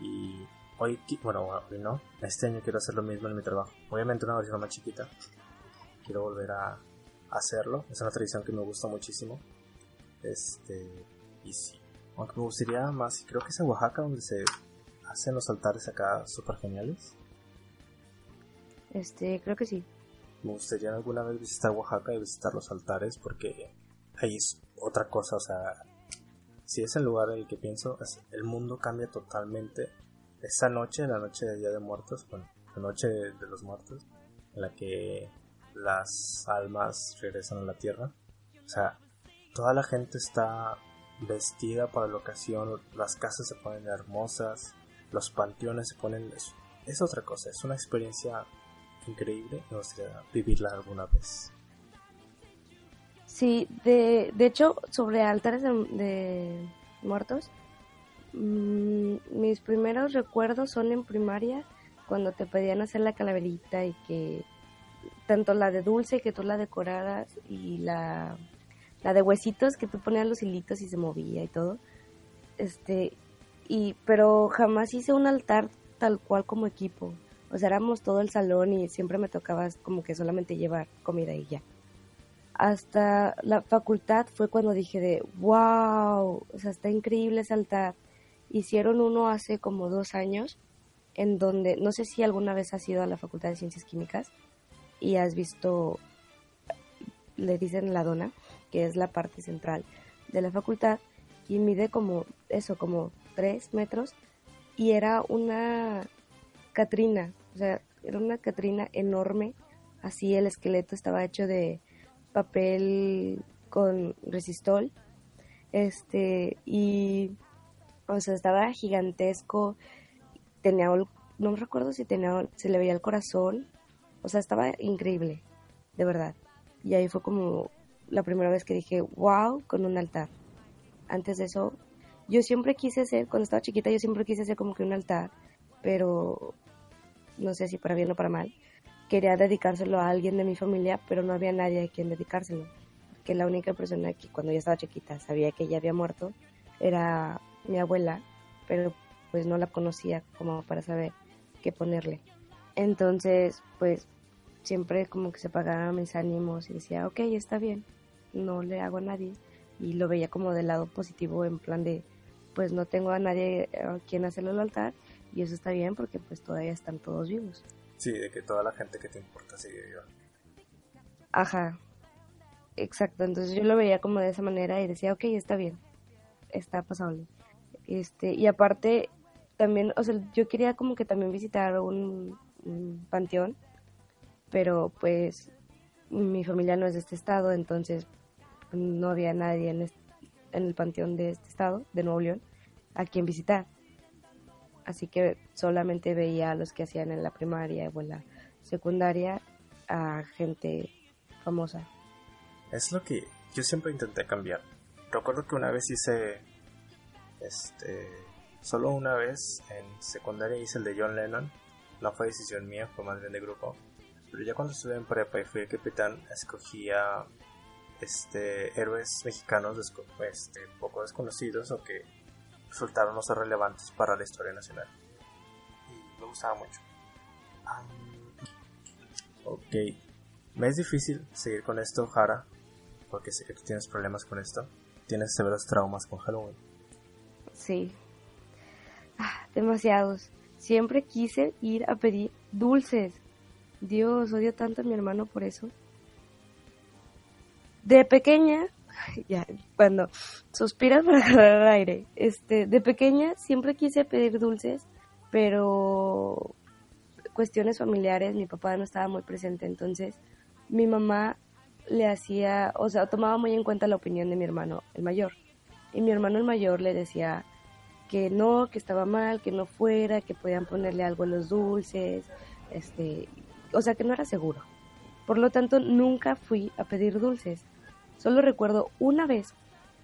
y hoy, bueno, hoy no, este año quiero hacer lo mismo en mi trabajo, obviamente una versión más chiquita, quiero volver a hacerlo, es una tradición que me gusta muchísimo, este, y sí, aunque me gustaría más, creo que es en Oaxaca donde se hacen los altares acá súper geniales.
Este, creo que sí.
Me gustaría alguna vez visitar Oaxaca y visitar los altares porque ahí es otra cosa, o sea, si es el lugar en el que pienso, el mundo cambia totalmente. Esa noche, la noche de Día de Muertos, bueno, la noche de, los muertos, en la que las almas regresan a la tierra. O sea, toda la gente está vestida para la ocasión, las casas se ponen hermosas, los panteones se ponen... Es, es otra cosa, es una experiencia increíble, me gustaría vivirla alguna vez.
Sí, de, de hecho, sobre altares de, muertos, mm, mis primeros recuerdos son en primaria, cuando te pedían hacer la calaverita y que tanto la de dulce que tú la decoraras y la, la de huesitos que tú ponías los hilitos y se movía y todo. Este, y, pero jamás hice un altar tal cual como equipo. O sea, éramos todo el salón y siempre me tocaba como que solamente llevar comida y ya hasta la facultad fue cuando dije de, wow, o sea, está increíble ese altar. Hicieron uno hace como dos años, en donde, no sé si alguna vez has ido a la Facultad de Ciencias Químicas y has visto, le dicen la dona, que es la parte central de la facultad, y mide como eso, como tres metros, y era una Catrina, o sea, era una Catrina enorme, así el esqueleto estaba hecho de papel con resistol. Este, y, o sea, estaba gigantesco. Tenía, no me recuerdo si tenía, se le veía el corazón. O sea, estaba increíble, de verdad. Y ahí fue como la primera vez que dije, wow, con un altar. Antes de eso, yo siempre quise hacer, cuando estaba chiquita, yo siempre quise hacer como que un altar, pero no sé si para bien o para mal quería dedicárselo a alguien de mi familia, pero no había nadie a quien dedicárselo. Que la única persona que cuando yo estaba chiquita sabía que ella había muerto era mi abuela, pero pues no la conocía como para saber qué ponerle. Entonces, pues siempre como que se pagaban mis ánimos y decía, ok, está bien, no le hago a nadie. Y lo veía como del lado positivo, en plan de, pues no tengo a nadie a quien hacerlo al altar y eso está bien porque pues todavía están todos vivos.
Sí, de que toda la gente que te importa sigue viva.
Ajá, exacto. Entonces yo lo veía como de esa manera y decía, ok, está bien, está pasable. Este, y aparte, también, o sea, yo quería como que también visitar un, panteón, pero pues mi familia no es de este estado, entonces no había nadie en, en el panteón de este estado, de Nuevo León, a quien visitar. Así que solamente veía a los que hacían en la primaria o en la secundaria a gente famosa.
Es lo que yo siempre intenté cambiar. Recuerdo que una vez hice este solo una vez en secundaria hice el de John Lennon. No fue decisión mía, fue más bien de grupo. Pero ya cuando estuve en prepa y fui el capitán, escogía este héroes mexicanos este, poco desconocidos o que resultaron no ser relevantes para la historia nacional. Y me gustaba mucho. ok. Me es difícil seguir con esto, Jara, porque sé que tú tienes problemas con esto. Tienes severos traumas con Halloween.
Sí. Ah, demasiados. Siempre quise ir a pedir dulces. Dios, odio tanto a mi hermano por eso. De pequeña, ya, cuando suspiras para agarrar aire, este, de pequeña siempre quise pedir dulces, pero cuestiones familiares, mi papá no estaba muy presente, entonces mi mamá le hacía, o sea, tomaba muy en cuenta la opinión de mi hermano, el mayor. Y mi hermano el mayor le decía que no, que estaba mal, que no fuera, que podían ponerle algo en los dulces, este, o sea, que no era seguro. Por lo tanto, nunca fui a pedir dulces. Solo recuerdo una vez,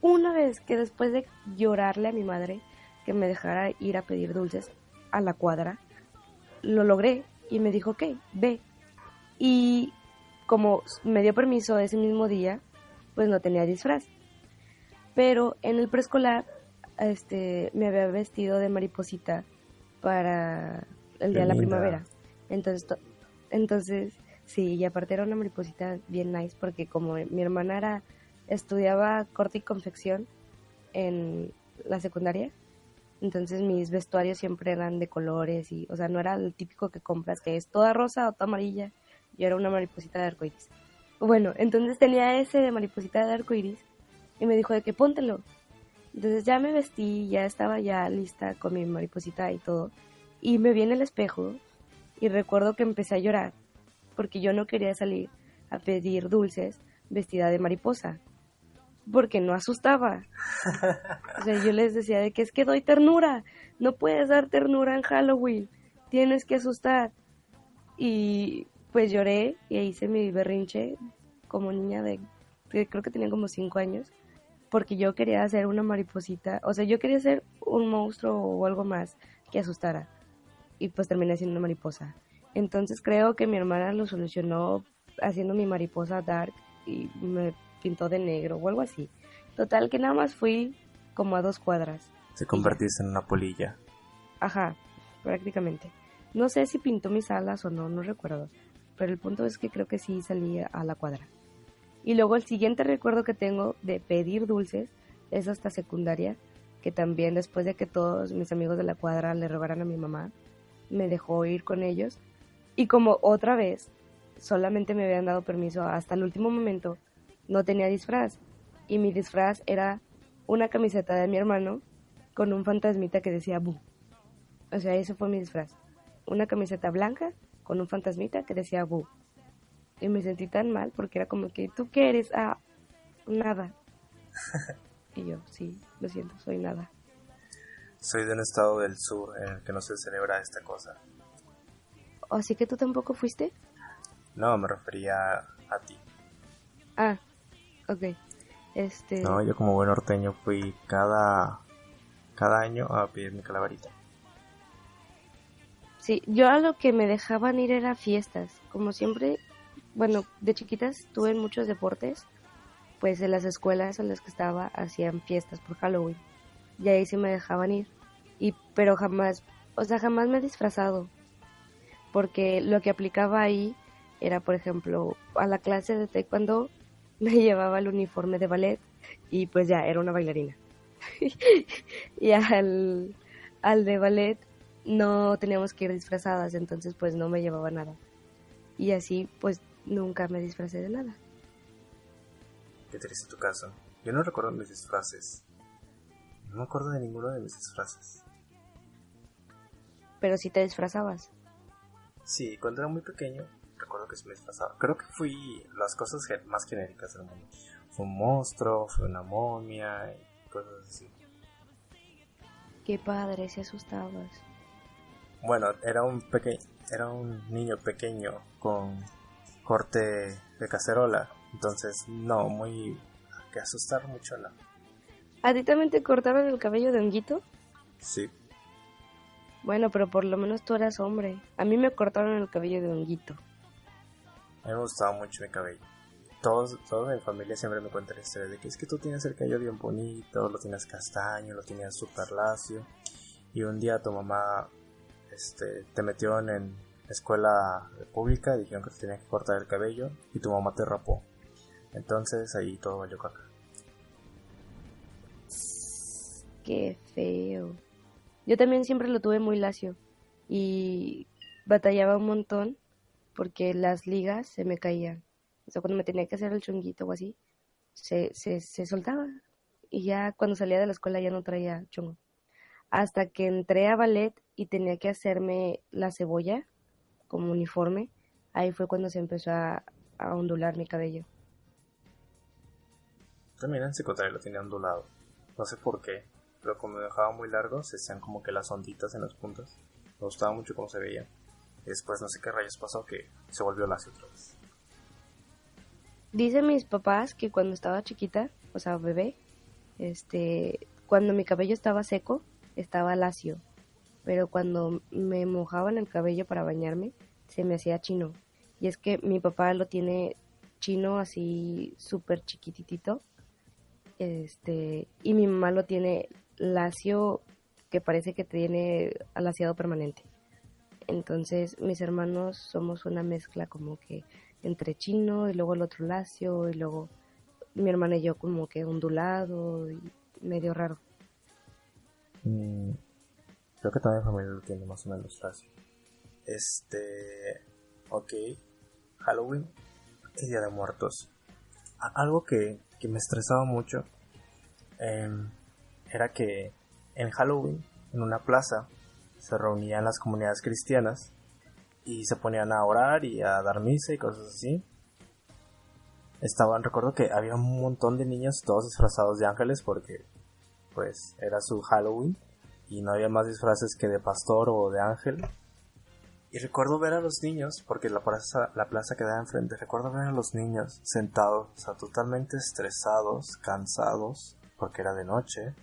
una vez que después de llorarle a mi madre que me dejara ir a pedir dulces a la cuadra, lo logré y me dijo, ok, ve. Y como me dio permiso ese mismo día, pues no tenía disfraz. Pero en el preescolar este, me había vestido de mariposita para el día de la primavera. Entonces, entonces, sí, y aparte era una mariposita bien nice porque como mi hermana era, estudiaba corte y confección en la secundaria, entonces mis vestuarios siempre eran de colores y, o sea, no era el típico que compras que es toda rosa o toda amarilla yo era una mariposita de arcoíris. Bueno, entonces tenía ese de mariposita de arcoíris y me dijo de que póntelo. Entonces ya me vestí, ya estaba ya lista con mi mariposita y todo. Y me vi en el espejo y recuerdo que empecé a llorar porque yo no quería salir a pedir dulces vestida de mariposa porque no asustaba. O sea, yo les decía de que es que doy ternura, no puedes dar ternura en Halloween, tienes que asustar. Y pues lloré y hice mi berrinche como niña de, creo que tenía como cinco años, porque yo quería hacer una mariposita, o sea, yo quería ser un monstruo o algo más que asustara. Y pues terminé siendo una mariposa. Entonces creo que mi hermana lo solucionó haciendo mi mariposa dark y me pintó de negro o algo así. Total que nada más fui como a dos cuadras.
Se convertiste en una polilla.
Ajá, prácticamente. No sé si pintó mis alas o no, no recuerdo pero el punto es que creo que sí salí a la cuadra. Y luego el siguiente recuerdo que tengo de pedir dulces es hasta secundaria, que también después de que todos mis amigos de la cuadra le robaran a mi mamá, me dejó ir con ellos. Y como otra vez, solamente me habían dado permiso hasta el último momento, no tenía disfraz. Y mi disfraz era una camiseta de mi hermano con un fantasmita que decía Bu. O sea, ese fue mi disfraz. Una camiseta blanca con un fantasmita que decía Bu. Y me sentí tan mal porque era como que, ¿tú qué eres? Ah, nada. y yo, sí, lo siento, soy nada.
Soy de un estado del sur en el que no se celebra esta cosa.
¿O así que tú tampoco fuiste?
No, me refería a ti.
Ah, ok. Este...
No, yo como buen norteño fui cada, cada año a pedir mi calaverita.
Sí, yo a lo que me dejaban ir era fiestas. Como siempre, bueno, de chiquitas tuve muchos deportes, pues en las escuelas en las que estaba hacían fiestas por Halloween. Y ahí sí me dejaban ir. Y, pero jamás, o sea, jamás me he disfrazado. porque lo que aplicaba ahí era, por ejemplo, a la clase de taekwondo me llevaba el uniforme de ballet y pues ya era una bailarina. y al, al de ballet no teníamos que ir disfrazadas, entonces pues no me llevaba nada. Y así pues nunca me disfracé de nada.
Qué triste tu caso. Yo no recuerdo mis disfraces. No me acuerdo de ninguno de mis disfraces.
Pero si te disfrazabas.
Sí, cuando era muy pequeño, recuerdo que se me disfrazaba. Creo que fui las cosas más genéricas del mundo. Fue un monstruo, fue una momia y cosas así.
Qué padre, si asustabas.
Bueno, era un pequeño, era un niño pequeño con corte de cacerola, entonces no muy que asustar mucho la.
¿A ti también te cortaron el cabello de honguito?
Sí.
Bueno, pero por lo menos tú eras hombre. A mí me cortaron el cabello de honguito.
A mí me gustaba mucho mi cabello. Todos, toda mi familia siempre me cuenta la historia de que es que tú tienes el cabello bien bonito, lo tienes castaño, lo tienes súper lacio. Y un día tu mamá este, te metió en escuela pública dijeron que te tenías que cortar el cabello y tu mamá te rapó. Entonces ahí todo valió caca.
Qué feo. Yo también siempre lo tuve muy lacio y batallaba un montón porque las ligas se me caían. O sea, cuando me tenía que hacer el chunguito o así, se, se, se soltaba. Y ya cuando salía de la escuela ya no traía chungo. Hasta que entré a ballet y tenía que hacerme la cebolla como uniforme, ahí fue cuando se empezó a, ondular mi cabello.
También en secundaria lo tenía ondulado. No sé por qué, pero como me dejaba muy largo, se hacían como que las onditas en las puntas. Me gustaba mucho cómo se veía. Y después no sé qué rayos pasó que se volvió lacio otra vez.
Dicen mis papás que cuando estaba chiquita, o sea, bebé, este, cuando mi cabello estaba seco, estaba lacio pero cuando me mojaban el cabello para bañarme, se me hacía chino. Y es que mi papá lo tiene chino así súper chiquititito. Este, y mi mamá lo tiene lacio que parece que tiene alaciado permanente. Entonces, mis hermanos somos una mezcla como que entre chino y luego el otro lacio y luego mi hermana y yo como que ondulado y medio raro.
Mm, Creo que también familia lo tiene más o menos así. Este. Ok. Halloween y Día de Muertos. algo que, que, me estresaba mucho em, era que en Halloween, en una plaza, se reunían las comunidades cristianas y se ponían a orar y a dar misa y cosas así. Estaban, recuerdo que había un montón de niños todos disfrazados de ángeles porque pues era su Halloween y no había más disfraces que de pastor o de ángel. Y recuerdo ver a los niños, porque la plaza, la plaza quedaba enfrente, recuerdo ver a los niños sentados, o sea, totalmente estresados, cansados, porque era de noche,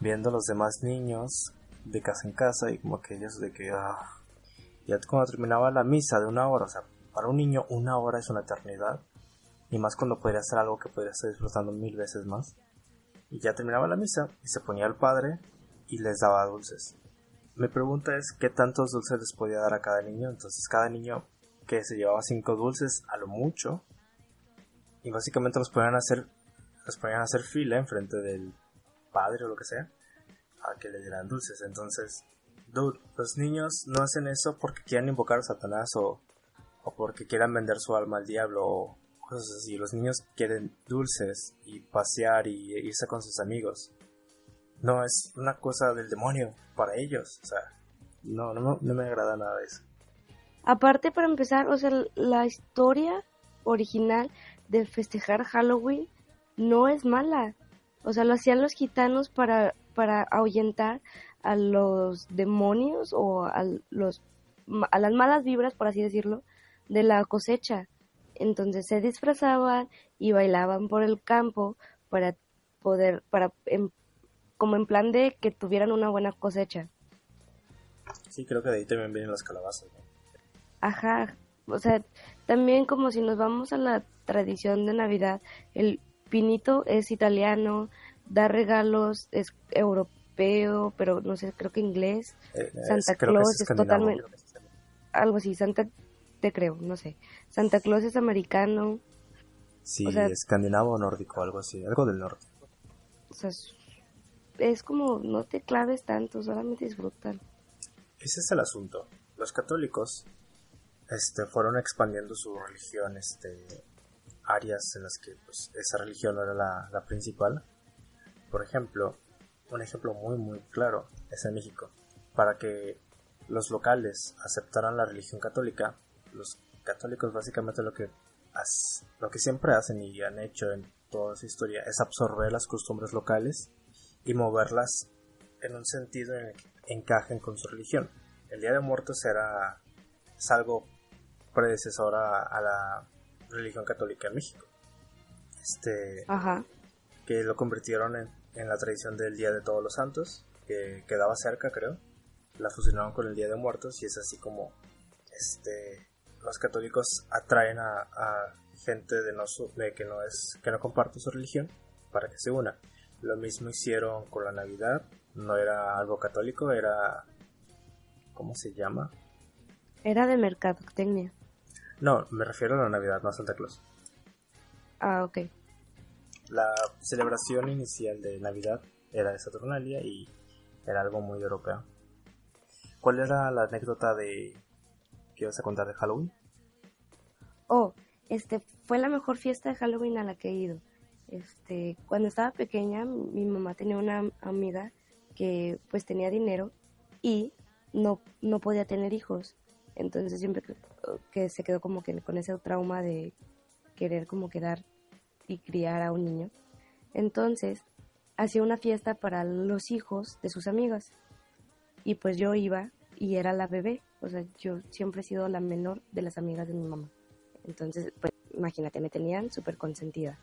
viendo a los demás niños de casa en casa y como que ellos de que, ah, ya cuando terminaba la misa de una hora, o sea, para un niño una hora es una eternidad, y más cuando podría hacer algo que podría estar disfrutando mil veces más. Y ya terminaba la misa y se ponía el padre y les daba dulces. Mi pregunta es qué tantos dulces les podía dar a cada niño. Entonces cada niño que se llevaba cinco dulces a lo mucho y básicamente los ponían a hacer los ponían a hacer fila enfrente del padre o lo que sea a que le dieran dulces. Entonces, los niños no hacen eso porque quieran invocar a Satanás o, o porque quieran vender su alma al diablo o cosas así. Los niños quieren dulces y pasear y irse con sus amigos no es una cosa del demonio para ellos. O sea, no, no, no me agrada nada eso.
Aparte, para empezar, o sea, la historia original de festejar Halloween no es mala. O sea, lo hacían los gitanos para, para ahuyentar a los demonios o a, los, a las malas vibras, por así decirlo, de la cosecha. Entonces se disfrazaban y bailaban por el campo para poder, para em, como en plan de que tuvieran una buena cosecha.
Sí, creo que de ahí también vienen las calabazas.
Ajá, o sea, también como si nos vamos a la tradición de Navidad, el pinito es italiano, dar regalos es europeo, pero no sé, creo que inglés.
Eh, Santa Claus es, totalmente...
algo así, Santa, te creo, no sé. Santa Claus es americano.
Sí,
O sea-
escandinavo o nórdico, algo así, algo del norte.
O sea, es, es como no te claves tanto, solamente disfrutan.
Ese es el asunto. Los católicos este, fueron expandiendo su religión, este, áreas en las que pues, esa religión no era la, principal. Por ejemplo, un ejemplo muy muy claro es en México. Para que los locales aceptaran la religión católica, los católicos básicamente lo que, lo que siempre hacen y han hecho en toda su historia es absorber las costumbres locales y moverlas en un sentido en el que encajen con su religión. El Día de Muertos era es algo predecesor a, a la religión católica en México. Este,
Ajá.
que lo convirtieron en, en la tradición del Día de Todos los Santos, que quedaba cerca, creo. La fusionaron con el Día de Muertos y es así como este los católicos atraen a, a gente de, no su- de que no es que no comparte su religión para que se una. Lo mismo hicieron con la Navidad, no era algo católico, era ¿cómo se llama?
Era de mercadotecnia.
No, me refiero a la Navidad, no a Santa Claus.
Ah, ok.
La celebración inicial de Navidad era de Saturnalia y era algo muy europeo. ¿Cuál era la anécdota de que ibas a contar de Halloween?
Oh, este, fue la mejor fiesta de Halloween a la que he ido. Este, cuando estaba pequeña, mi mamá tenía una amiga que pues tenía dinero y no, no podía tener hijos. Entonces siempre que, se quedó como que con ese trauma de querer como quedar y criar a un niño. Entonces hacía una fiesta para los hijos de sus amigas. Y pues yo iba y era la bebé. O sea, yo siempre he sido la menor de las amigas de mi mamá. Entonces, pues imagínate, me tenían súper consentida.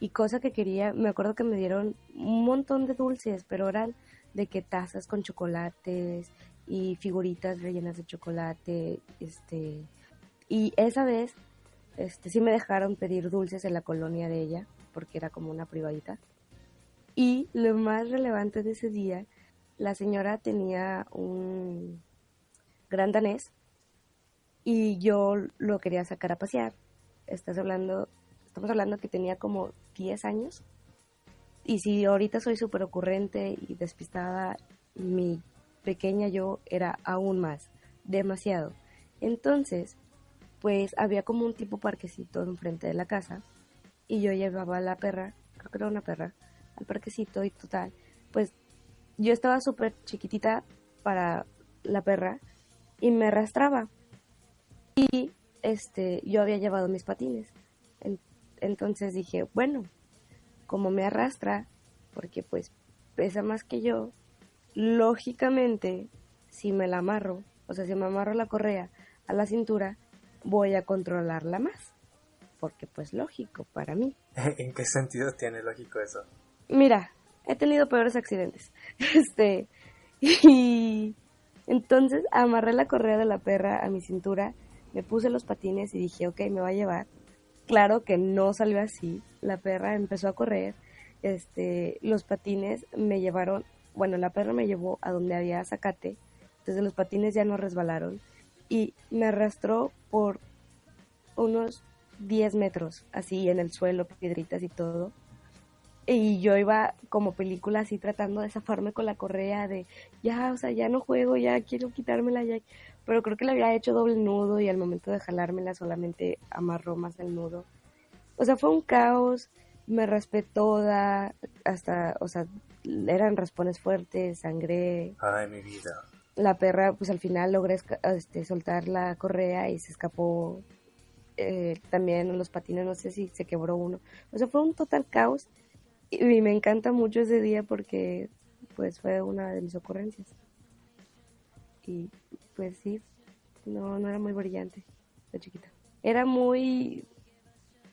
Y cosa que quería, me acuerdo que me dieron un montón de dulces, pero eran de que tazas con chocolates y figuritas rellenas de chocolate, este, y esa vez, este, sí me dejaron pedir dulces en la colonia de ella, porque era como una privadita. Y lo más relevante de ese día, la señora tenía un gran danés y yo lo quería sacar a pasear. Estás hablando, estamos hablando que tenía como 10 años. Y si ahorita soy súper ocurrente y despistada, mi pequeña yo era aún más, demasiado. Entonces, pues había como un tipo parquecito enfrente de la casa y yo llevaba a la perra, creo que era una perra, al parquecito y total, pues yo estaba súper chiquitita para la perra y me arrastraba. Y este, yo había llevado mis patines. En- entonces dije, bueno, como me arrastra, porque pues pesa más que yo, lógicamente, si me la amarro, o sea, si me amarro la correa a la cintura, voy a controlarla más. Porque pues lógico para mí.
¿En qué sentido tiene lógico eso?
Mira, he tenido peores accidentes. Este, y entonces amarré la correa de la perra a mi cintura, me puse los patines y dije, ok, me va a llevar. Claro que no salió así. La perra empezó a correr. Este, los patines me llevaron, bueno, la perra me llevó a donde había zacate. Entonces los patines ya no resbalaron y me arrastró por unos 10 metros, así en el suelo, piedritas y todo. Y yo iba como película así tratando de zafarme con la correa de, ya, o sea, ya no juego, ya quiero quitármela, ya. Pero creo que le había hecho doble nudo y al momento de jalármela solamente amarró más el nudo. O sea, fue un caos, me raspé toda, hasta, o sea, eran raspones fuertes, sangré.
Ay, mi vida.
La perra, pues al final logré este, soltar la correa y se escapó eh, también los patines, no sé si se quebró uno. O sea, fue un total caos y me encanta mucho ese día porque pues fue una de mis ocurrencias. Y pues sí, no, no era muy brillante de chiquita. Era muy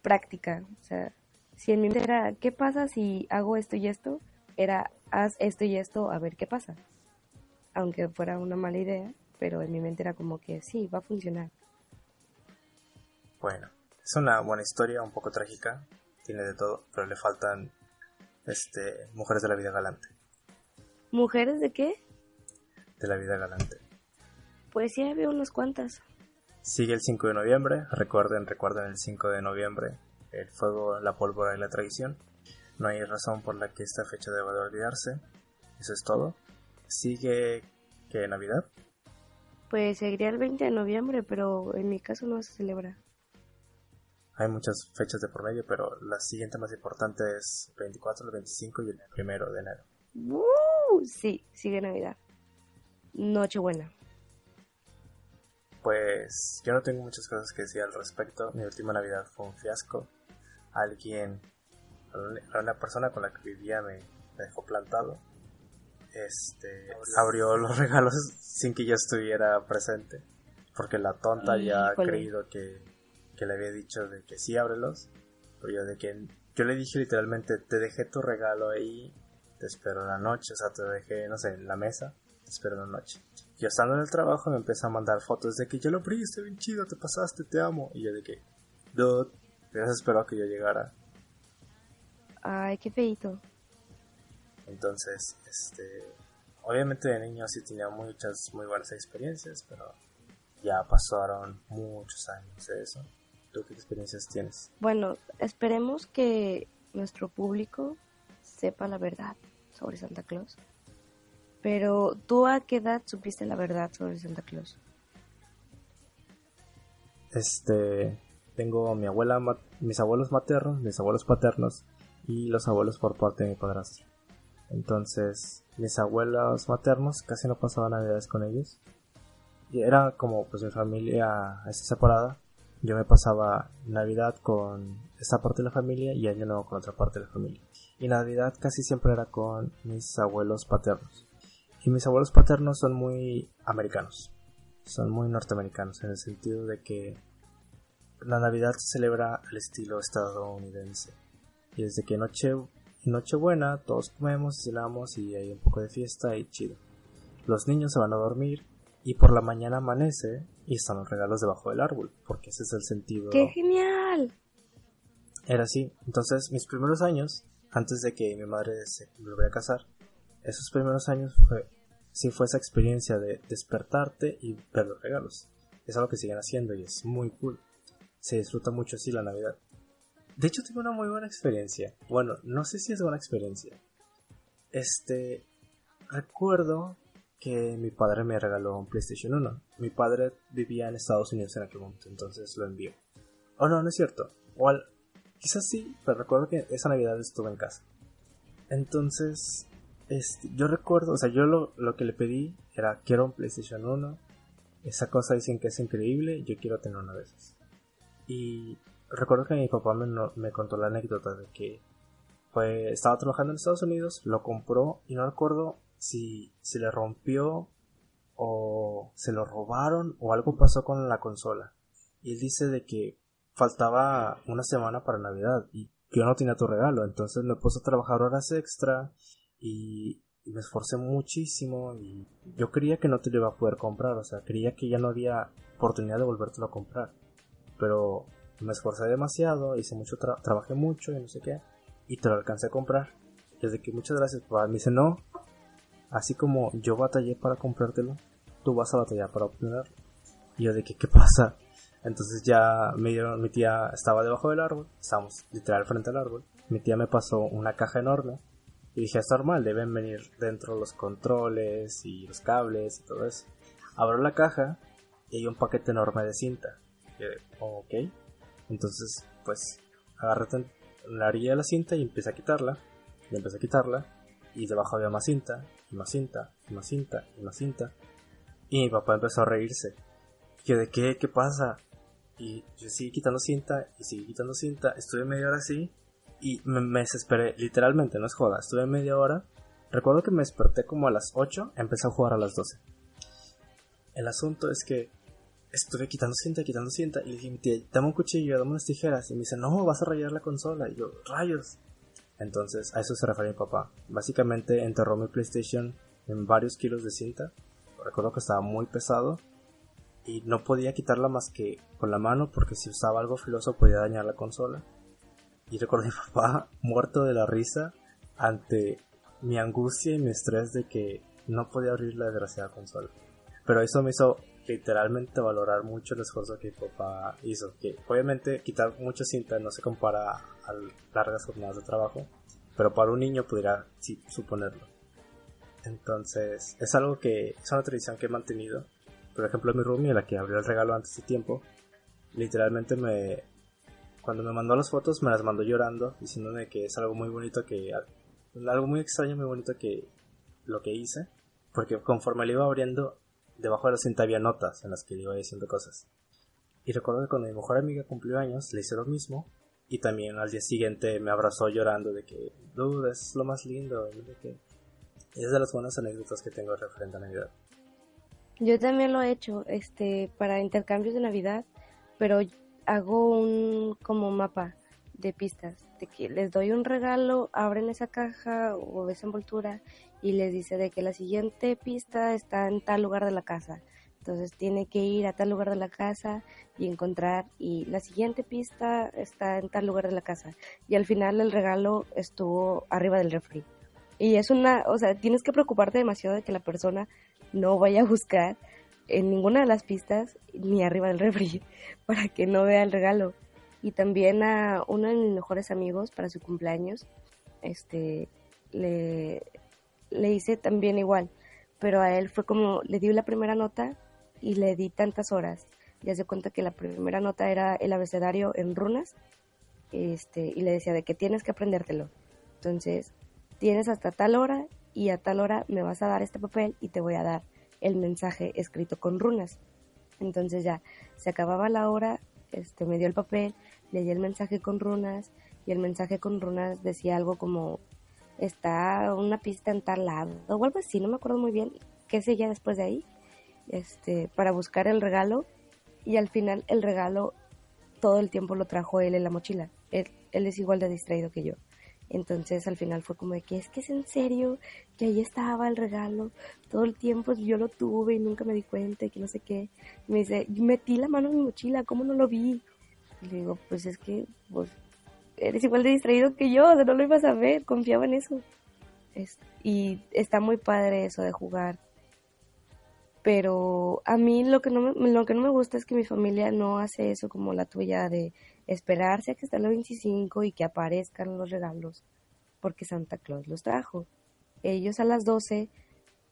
práctica, o sea, si en mi mente era, ¿qué pasa si hago esto y esto? Era, haz esto y esto a ver qué pasa. Aunque fuera una mala idea, pero en mi mente era como que sí, va a funcionar.
Bueno, es una buena historia, un poco trágica, tiene de todo, pero le faltan este mujeres de la vida galante,
¿Mujeres de qué?
de la vida galante.
Pues sí, había unas cuantas.
Sigue el 5 de noviembre, recuerden, recuerden el 5 de noviembre, el fuego, la pólvora y la traición. No hay razón por la que esta fecha deba de olvidarse. Eso es todo. Sigue que Navidad.
Pues seguiría el 20 de noviembre, pero en mi caso no se celebra.
Hay muchas fechas de por medio, pero la siguiente más importante es el 24, el 25 y el 1 de enero.
¡Uh! Sí, sigue Navidad. Nochebuena.
Pues yo no tengo muchas cosas que decir al respecto. Mi última Navidad fue un fiasco. Alguien, una persona con la que vivía me, dejó plantado. Este, abrió los regalos sin que yo estuviera presente. Porque la tonta ya ha creído que, que le había dicho de que sí ábrelos. Pero yo de que yo le dije literalmente, te dejé tu regalo ahí, te espero en la noche, o sea, te dejé, no sé, en la mesa, te espero en la noche. Yo estando en el trabajo me empieza a mandar fotos de que yo lo abrí, bien chido, te pasaste, te amo. Y yo de que, dude, esperó a que yo llegara.
Ay, qué feito.
Entonces, este, obviamente de niño sí tenía muchas muy buenas experiencias, pero ya pasaron muchos años de eso. ¿Tú qué experiencias tienes?
Bueno, esperemos que nuestro público sepa la verdad sobre Santa Claus. Pero ¿tú a qué edad supiste la verdad sobre Santa Claus?
Este, tengo mi abuela, mis abuelos maternos, mis abuelos paternos y los abuelos por parte de mi padrastro. Entonces, mis abuelos maternos casi no pasaban navidades con ellos. Y era como pues mi familia está separada. Yo me pasaba Navidad con esta parte de la familia y Año Nuevo con otra parte de la familia. Y Navidad casi siempre era con mis abuelos paternos. Y mis abuelos paternos son muy americanos. Son muy norteamericanos en el sentido de que la Navidad se celebra al estilo estadounidense. Y desde que noche, Nochebuena todos comemos, cenamos y hay un poco de fiesta y chido. Los niños se van a dormir y por la mañana amanece y están los regalos debajo del árbol, porque ese es el sentido.
¡Qué genial!
Era así. Entonces, mis primeros años, antes de que mi madre se volviera a casar, esos primeros años fue, sí fue esa experiencia de despertarte y ver los regalos. Es algo que siguen haciendo y es muy cool. Se disfruta mucho así la Navidad. De hecho, tuve una muy buena experiencia. Bueno, no sé si es buena experiencia. Este. Recuerdo que mi padre me regaló un PlayStation 1. Mi padre vivía en Estados Unidos en aquel momento, entonces lo envió. Oh, no, no es cierto. O quizás sí, pero recuerdo que esa Navidad estuve en casa. Entonces, este, yo recuerdo, o sea, yo lo, lo que le pedí era, quiero un PlayStation 1. Esa cosa dicen que es increíble, yo quiero tener una de esas. Y recuerdo que mi papá me, me contó la anécdota de que fue, estaba trabajando en Estados Unidos, lo compró y no recuerdo si se le rompió o se lo robaron o algo pasó con la consola. Y él dice de que faltaba una semana para Navidad y yo no tenía tu regalo, entonces me puse a trabajar horas extra y, me esforcé muchísimo y yo creía que no te lo iba a poder comprar, o sea, creía que ya no había oportunidad de volvértelo a comprar. Pero me esforcé demasiado, hice mucho, trabajé mucho y no sé qué, y te lo alcancé a comprar. Desde que muchas gracias, papá. Me dice, no, así como yo batallé para comprártelo, tú vas a batallar para obtenerlo. Y yo de que, ¿qué pasa? Entonces ya me dieron, mi tía estaba debajo del árbol, estábamos literal frente al árbol. Mi tía me pasó una caja enorme y dije, es normal, deben venir dentro los controles y los cables y todo eso. Abro la caja y hay un paquete enorme de cinta. Y yo, ok. Entonces, pues, agarré la orilla de la cinta y empecé a quitarla. Y empecé a quitarla. Y debajo había más cinta, y más cinta, y más cinta, y más cinta. Y mi papá empezó a reírse. Y ¿de qué? ¿Qué pasa? Y yo seguí quitando cinta, y seguí quitando cinta. Estuve media hora así y me, desesperé, literalmente, no es joda. Estuve media hora. Recuerdo que me desperté como a las 8, empecé a jugar a las 12. El asunto es que estuve quitando cinta, quitando cinta, y le dije, tía, dame un cuchillo, dame unas tijeras. Y me dice, no, vas a rayar la consola. Y yo, rayos. Entonces, a eso se refería mi papá. Básicamente enterró mi PlayStation en varios kilos de cinta. Recuerdo que estaba muy pesado. Y no podía quitarla más que con la mano porque si usaba algo filoso podía dañar la consola. Y recuerdo a mi papá muerto de la risa ante mi angustia y mi estrés de que no podía abrir la desgraciada consola. Pero eso me hizo literalmente valorar mucho el esfuerzo que mi papá hizo. Que obviamente quitar mucha cinta no se compara a largas jornadas de trabajo, pero para un niño pudiera sí, suponerlo. Entonces, es algo que es una tradición que he mantenido. Por ejemplo, mi roomie, la que abrió el regalo antes de tiempo, literalmente me. Cuando me mandó las fotos, me las mandó llorando, diciéndome que es algo muy bonito que. Algo muy extraño, muy bonito que. Lo que hice. Porque conforme le iba abriendo, debajo de la cinta había notas en las que le iba diciendo cosas. Y recuerdo que cuando mi mejor amiga cumplió años, le hice lo mismo. Y también al día siguiente me abrazó llorando de que, dude, es lo más lindo. De que... Es de las buenas anécdotas que tengo referente a Navidad.
Yo también lo he hecho, este, para intercambios de Navidad, pero hago un como mapa de pistas, de que les doy un regalo, abren esa caja o esa envoltura y les dice de que la siguiente pista está en tal lugar de la casa. Entonces tiene que ir a tal lugar de la casa y encontrar y la siguiente pista está en tal lugar de la casa. Y al final el regalo estuvo arriba del refri. Y es una, o sea, tienes que preocuparte demasiado de que la persona no vaya a buscar en ninguna de las pistas ni arriba del refri para que no vea el regalo. Y también a uno de mis mejores amigos para su cumpleaños, este, le, le hice también igual, pero a él fue como, le di la primera nota y le di tantas horas. Ya se cuenta que la primera nota era el abecedario en runas, este, y le decía de que tienes que aprendértelo. Entonces, tienes hasta tal hora y a tal hora me vas a dar este papel y te voy a dar el mensaje escrito con runas. Entonces ya se acababa la hora, este me dio el papel, leí el mensaje con runas y el mensaje con runas decía algo como está una pista en tal lado o algo así, no me acuerdo muy bien qué ya después de ahí, este, para buscar el regalo y al final el regalo todo el tiempo lo trajo él en la mochila. Él, él es igual de distraído que yo. Entonces al final fue como de que es que es en serio, que ahí estaba el regalo, todo el tiempo yo lo tuve y nunca me di cuenta que no sé qué. me dice, metí la mano en mi mochila, ¿cómo no lo vi? Le digo, pues es que pues, eres igual de distraído que yo, no lo ibas a ver, confiaba en eso. y está muy padre eso de jugar. Pero a mí lo que, no me, lo que no me gusta es que mi familia no hace eso como la tuya de esperarse a que esté el 25 y que aparezcan los regalos porque Santa Claus los trajo. Ellos a las 12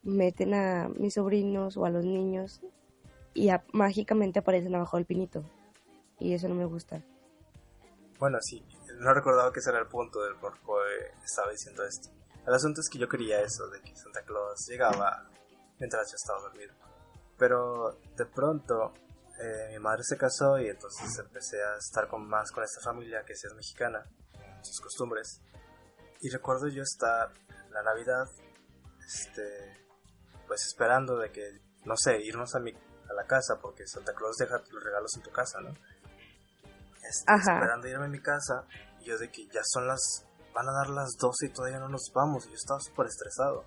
meten a mis sobrinos o a los niños y mágicamente aparecen abajo del pinito. Y eso no me gusta.
Bueno, sí, no recordaba que ese era el punto del por qué estaba diciendo esto. El asunto es que yo quería eso, de que Santa Claus llegaba mientras yo estaba dormido. Pero de pronto eh, mi madre se casó y entonces empecé a estar con, más con esta familia que sí es mexicana, sus costumbres. Y recuerdo yo estar la Navidad, este, pues esperando de que, no sé, irnos a, mi, a la casa porque Santa Claus deja los regalos en tu casa, ¿no? Este, esperando irme a mi casa y yo de que ya son las, van a dar las 12 y todavía no nos vamos y yo estaba súper estresado.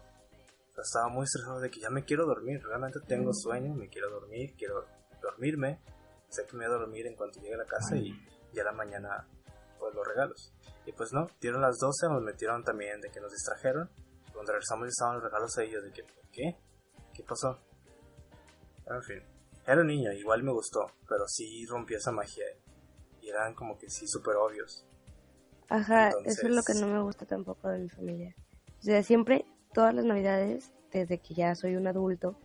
estaba muy estresado de que ya me quiero dormir, realmente tengo sueño, me quiero dormir, quiero dormirme, sé que me voy a dormir en cuanto llegue a la casa y ya la mañana pues los regalos. Y pues no, dieron las 12, nos metieron también de que nos distrajeron. Cuando regresamos estaban los regalos a ellos de que, ¿qué? ¿Qué pasó? En fin, era un niño, igual me gustó, pero sí rompió esa magia. Y eran como que sí súper obvios.
Ajá, eso es lo que no me gusta tampoco de mi familia. O sea, siempre, todas las navidades, desde que ya soy un adulto,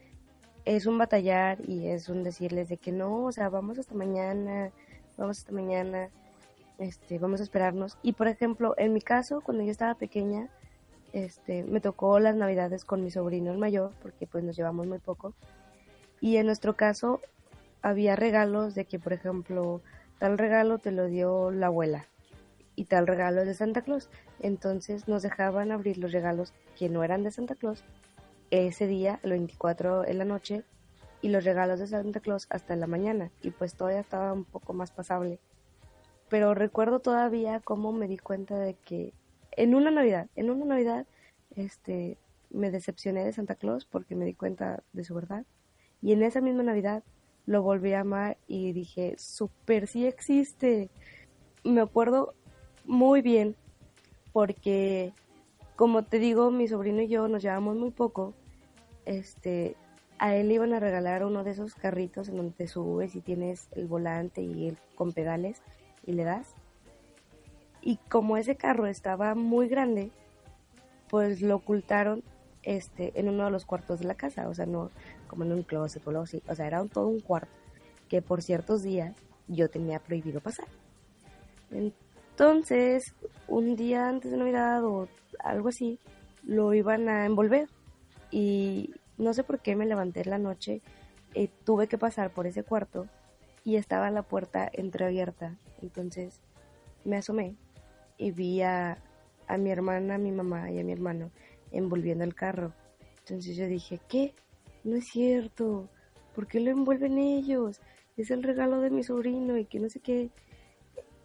es un batallar y es un decirles de que no, o sea, vamos hasta mañana, vamos hasta mañana, este, vamos a esperarnos. Y por ejemplo, en mi caso, cuando yo estaba pequeña, este, me tocó las navidades con mi sobrino el mayor, porque pues nos llevamos muy poco. Y en nuestro caso había regalos de que, por ejemplo, tal regalo te lo dio la abuela y tal regalo es de Santa Claus. Entonces nos dejaban abrir los regalos que no eran de Santa Claus ese día, el 24 en la noche, y los regalos de Santa Claus hasta la mañana, y pues todavía estaba un poco más pasable. Pero recuerdo todavía cómo me di cuenta de que en una Navidad, en una Navidad, este, me decepcioné de Santa Claus porque me di cuenta de su verdad. Y en esa misma Navidad lo volví a amar y dije, super, sí existe. Me acuerdo muy bien porque, como te digo, mi sobrino y yo nos llevamos muy poco este, a él le iban a regalar uno de esos carritos en donde te subes y tienes el volante y con pedales y le das. Y como ese carro estaba muy grande, pues lo ocultaron este en uno de los cuartos de la casa, o sea, no como en un closet o algo así, o sea, era todo un cuarto que por ciertos días yo tenía prohibido pasar. Entonces, un día antes de Navidad o algo así, lo iban a envolver y no sé por qué me levanté en la noche, eh, tuve que pasar por ese cuarto y estaba la puerta entreabierta. Entonces me asomé y vi a, a mi hermana, a mi mamá y a mi hermano envolviendo el carro. Entonces yo dije, ¿qué? No es cierto. ¿Por qué lo envuelven ellos? Es el regalo de mi sobrino y que no sé qué.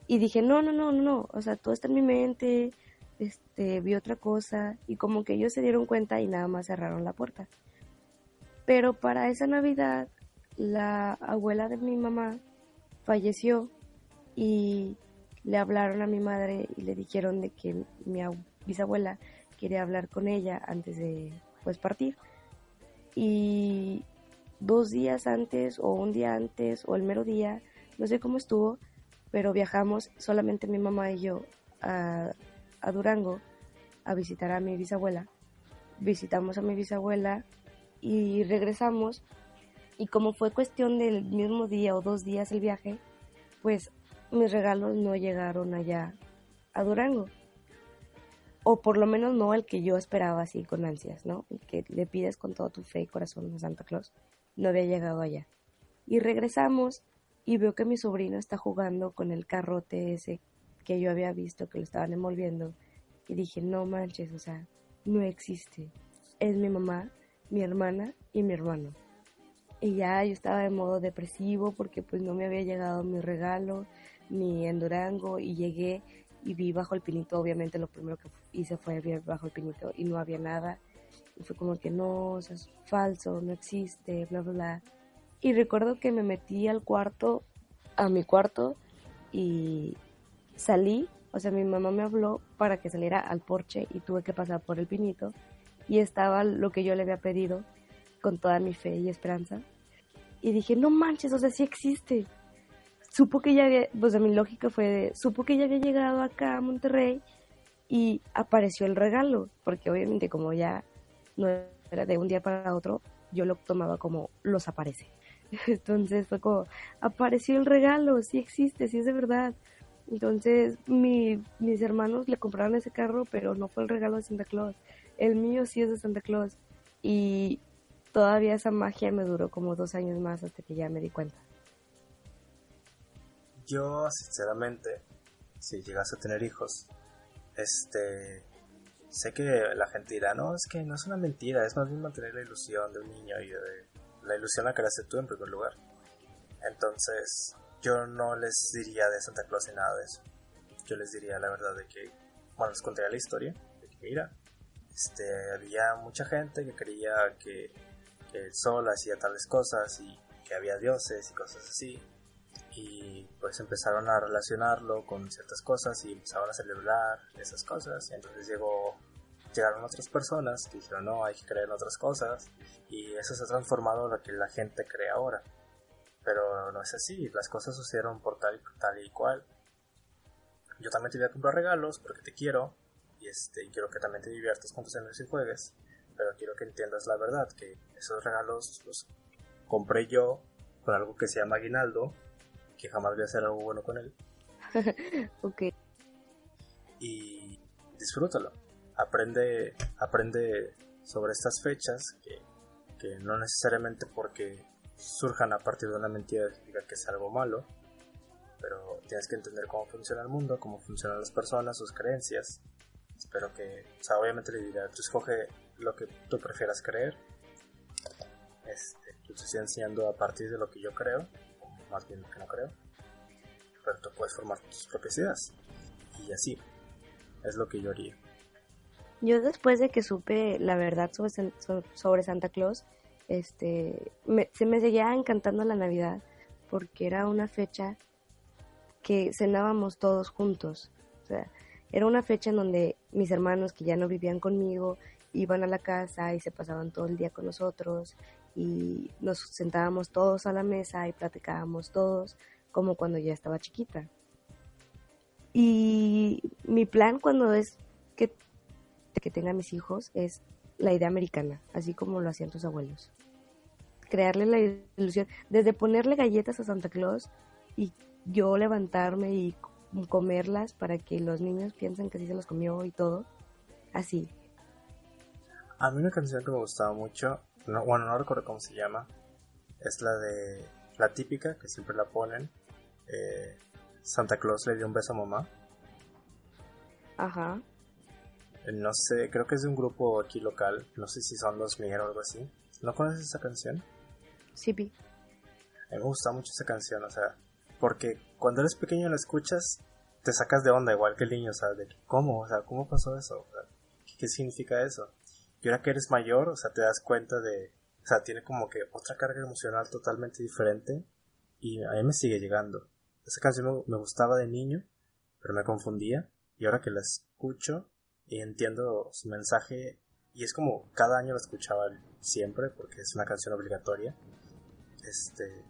Y dije, no, no, no, no, no. O sea, todo está en mi mente. Este, vi otra cosa. Y como que ellos se dieron cuenta y nada más cerraron la puerta. Pero para esa Navidad, la abuela de mi mamá falleció y le hablaron a mi madre y le dijeron de que mi bisabuela quería hablar con ella antes de pues partir. Y dos días antes o un día antes o el mero día, no sé cómo estuvo, pero viajamos solamente mi mamá y yo a, Durango a visitar a mi bisabuela. Visitamos a mi bisabuela y regresamos y como fue cuestión del mismo día o dos días el viaje, pues mis regalos no llegaron allá a Durango. O por lo menos no el que yo esperaba así con ansias, ¿no? El que le pides con todo tu fe y corazón a Santa Claus. No había llegado allá. Y regresamos y veo que mi sobrino está jugando con el carrote ese que yo había visto que lo estaban envolviendo. Y dije, no manches, o sea, no existe. Es mi mamá mi hermana y mi hermano. Y ya yo estaba de modo depresivo porque pues no me había llegado mi regalo ni en Durango y llegué y vi bajo el pinito, obviamente lo primero que hice fue ver bajo el pinito y no había nada. Y fue como que no, eso es falso, no existe, bla, bla, bla. Y recuerdo que me metí al cuarto, a mi cuarto y salí, o sea, mi mamá me habló para que saliera al porche y tuve que pasar por el pinito y estaba lo que yo le había pedido con toda mi fe y esperanza. Y dije, no manches, o sea, sí existe. Supo que ya había, pues mi lógica fue, de, supo que ya había llegado acá a Monterrey y apareció el regalo, porque obviamente como ya no era de un día para otro, yo lo tomaba como los aparece. Entonces fue como, apareció el regalo, sí existe, sí es de verdad. Entonces mi, mis hermanos le compraron ese carro, pero no fue el regalo de Santa Claus. El mío sí es de Santa Claus. Y todavía esa magia me duró como dos años más hasta que ya me di cuenta.
Yo, sinceramente, si llegas a tener hijos, este, sé que la gente dirá, no, es que no es una mentira, es más bien mantener la ilusión de un niño y de la ilusión la creaste tú en primer lugar. Entonces, yo no les diría de Santa Claus ni nada de eso. Yo les diría la verdad de que, bueno, les contaría la historia, de que mira, este, había mucha gente que creía que, el sol hacía tales cosas y que había dioses y cosas así. Y pues empezaron a relacionarlo con ciertas cosas y empezaron a celebrar esas cosas. Y entonces llegó, llegaron otras personas que dijeron, no, hay que creer en otras cosas. Y eso se ha transformado en lo que la gente cree ahora. Pero no es así, las cosas sucedieron por tal, tal y cual. Yo también te voy a comprar regalos porque te quiero, y este, quiero que también te diviertas con tus amigos y juegues, pero quiero que entiendas la verdad, que esos regalos los compré yo con algo que se llama aguinaldo, que jamás voy a hacer algo bueno con él.
ok.
Y disfrútalo. Aprende, aprende sobre estas fechas que, que no necesariamente porque surjan a partir de una mentira significa que es algo malo, pero tienes que entender cómo funciona el mundo, cómo funcionan las personas, sus creencias, Espero que, o sea, obviamente le diré, tú escoge lo que tú prefieras creer. Este, yo te estoy enseñando a partir de lo que yo creo, más bien que no creo. Pero tú puedes formar tus propias ideas. Y así, es lo que yo haría.
Yo después de que supe la verdad sobre, sobre Santa Claus, este, se me seguía encantando la Navidad porque era una fecha que cenábamos todos juntos. O sea, era una fecha en donde mis hermanos que ya no vivían conmigo iban a la casa y se pasaban todo el día con nosotros y nos sentábamos todos a la mesa y platicábamos todos como cuando ya estaba chiquita. Y mi plan cuando es que, que tenga mis hijos es la idea americana, así como lo hacían tus abuelos. Crearle la ilusión, desde ponerle galletas a Santa Claus y yo levantarme y comerlas para que los niños piensen que sí se los comió y todo. Así.
A mí una canción que me gustaba mucho, no, bueno, no recuerdo cómo se llama, es la de la típica que siempre la ponen. Eh, Santa Claus le dio un beso a mamá.
Ajá.
Eh, no sé, creo que es de un grupo aquí local. No sé si son los Mier o algo así. ¿No conoces esa canción?
Sí, vi.
A mí me gusta mucho esa canción, o sea, porque cuando eres pequeño la escuchas, te sacas de onda igual que el niño, o sea, de cómo, o sea, cómo pasó eso, ¿qué significa eso? Y ahora que eres mayor, o sea, te das cuenta de, o sea, tiene como que otra carga emocional totalmente diferente y a mí me sigue llegando. Esa canción me, gustaba de niño, pero me confundía y ahora que la escucho y entiendo su mensaje y es como cada año la escuchaba siempre porque es una canción obligatoria. Este,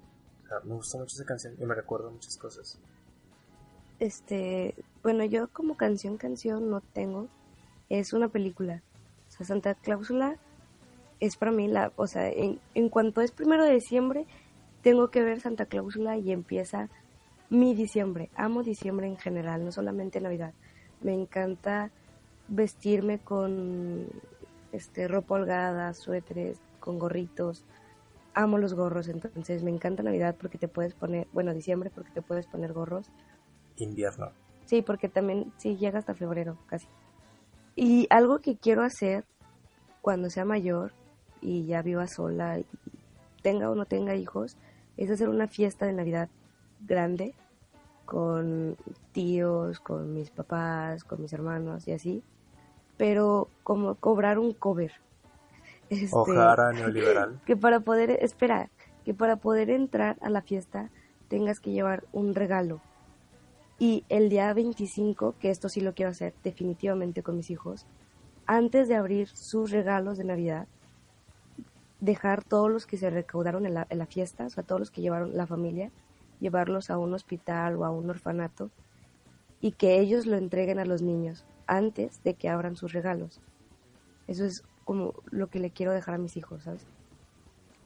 me gusta mucho esa canción y me recuerda muchas cosas.
Este, bueno, yo como canción canción no tengo, es una película. Sea, Santa Cláusula es para mí la, o sea, en, en cuanto es primero de diciembre, tengo que ver Santa Cláusula y empieza mi diciembre. Amo diciembre en general, no solamente Navidad. Me encanta vestirme con este ropa holgada, suéteres, con gorritos, amo los gorros, entonces me encanta Navidad porque te puedes poner, bueno, diciembre porque te puedes poner gorros.
Invierno.
Sí, porque también, sí, llega hasta febrero, casi. Y algo que quiero hacer cuando sea mayor y ya viva sola y tenga o no tenga hijos, es hacer una fiesta de Navidad grande con tíos, con mis papás, con mis hermanos y así, pero como cobrar un cover,
este, Ojara neoliberal.
Que para poder, espera, que para poder entrar a la fiesta tengas que llevar un regalo. Y el día 25, que esto sí lo quiero hacer definitivamente con mis hijos, antes de abrir sus regalos de Navidad, dejar todos los que se recaudaron en la, en la fiesta, o sea, todos los que llevaron la familia, llevarlos a un hospital o a un orfanato y que ellos lo entreguen a los niños antes de que abran sus regalos. Eso es como lo que le quiero dejar a mis hijos, ¿sabes?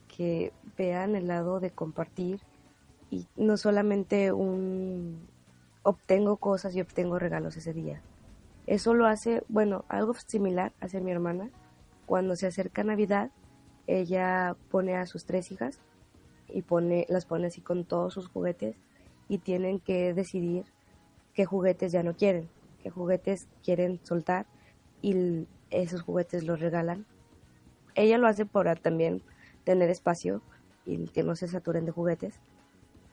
Que vean el lado de compartir y no solamente un obtengo cosas y obtengo regalos ese día. Eso lo hace, bueno, algo similar hace mi hermana. Cuando se acerca Navidad, ella pone a sus tres hijas y pone, las pone así con todos sus juguetes y tienen que decidir qué juguetes ya no quieren, qué juguetes quieren soltar y esos juguetes los regalan. Ella lo hace para también tener espacio y que no se saturen de juguetes,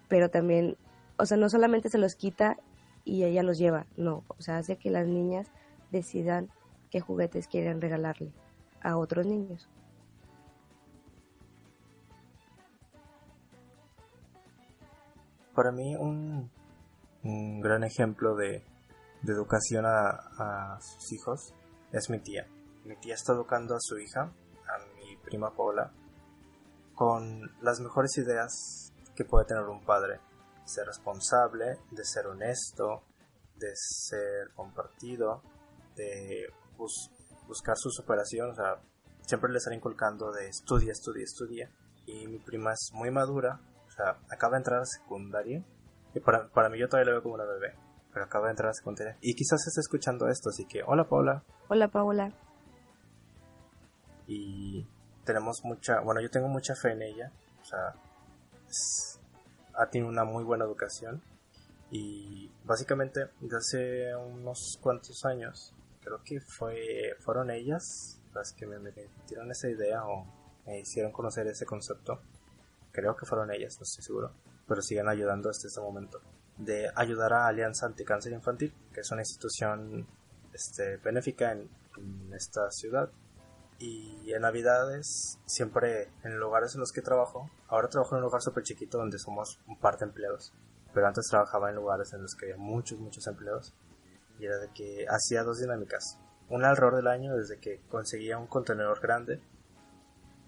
pero también, o sea, no solamente se los quita y ella los lleva, no, o sea, hace que las niñas decidan qué juguetes quieren regalarle a otros niños.
Para mí un, un gran ejemplo de, de educación a, a sus hijos es mi tía. Mi tía está educando a su hija, a mi prima Paula, con las mejores ideas que puede tener un padre. Ser responsable, de ser honesto, de ser compartido, de buscar su superación. O sea, siempre le están inculcando de estudia, estudia, estudia. Y mi prima es muy madura, o sea, acaba de entrar a secundaria. Y para, para mí yo todavía la veo como una bebé pero acaba de entrar a secundaria. Y quizás esté escuchando esto, así que hola Paula.
Hola Paula.
Y tenemos mucha, bueno, yo tengo mucha fe en ella. O sea, ha tenido una muy buena educación. Y básicamente, desde hace unos cuantos años, creo que fue, fueron ellas las que me metieron esa idea o me hicieron conocer ese concepto. Creo que fueron ellas, no estoy seguro. Pero siguen ayudando hasta este momento de ayudar a Alianza Anticáncer Infantil, que es una institución este, benéfica en, esta ciudad. Y en Navidades, siempre en lugares en los que trabajo, ahora trabajo en un lugar súper chiquito donde somos un par de empleados, pero antes trabajaba en lugares en los que había muchos, muchos empleados. Y era de que hacía dos dinámicas. un error del año desde que conseguía un contenedor grande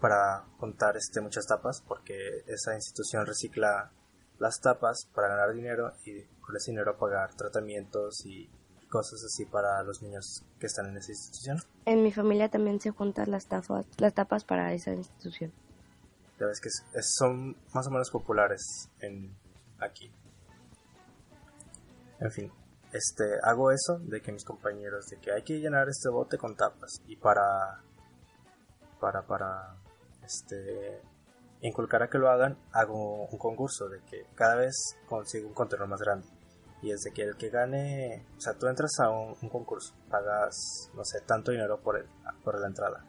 para juntar este, muchas tapas, porque esa institución recicla las tapas para ganar dinero y con ese dinero pagar tratamientos y cosas así para los niños que están en esa institución.
En mi familia también se juntan las tapas, las tapas para esa institución.
Ya ves que son más o menos populares en aquí. En fin, este, hago eso de que mis compañeros, de que hay que llenar este bote con tapas y para, para, para, este, inculcar a que lo hagan, hago un concurso de que cada vez consigo un contenedor más grande. Y es de que el que gane, o sea, tú entras a un, concurso, pagas, no sé, tanto dinero por, el, por la entrada.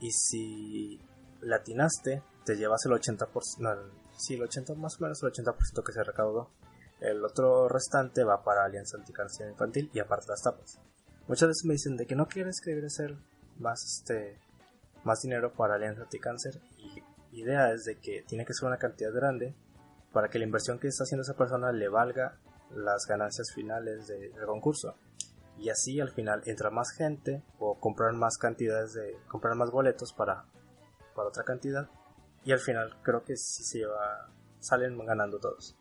Y si latinaste, te llevas el 80%, no, sí, el 80, más o menos el 80% que se recaudó. El otro restante va para Alianza Anticárcel Infantil y aparte las tapas. Muchas veces me dicen de que no quieres que debería ser más este más dinero para Alianza Anticáncer y idea es de que tiene que ser una cantidad grande para que la inversión que está haciendo esa persona le valga las ganancias finales del concurso. Y así al final entra más gente o comprar más cantidades de comprar más boletos para para otra cantidad y al final creo que sí se lleva salen ganando todos.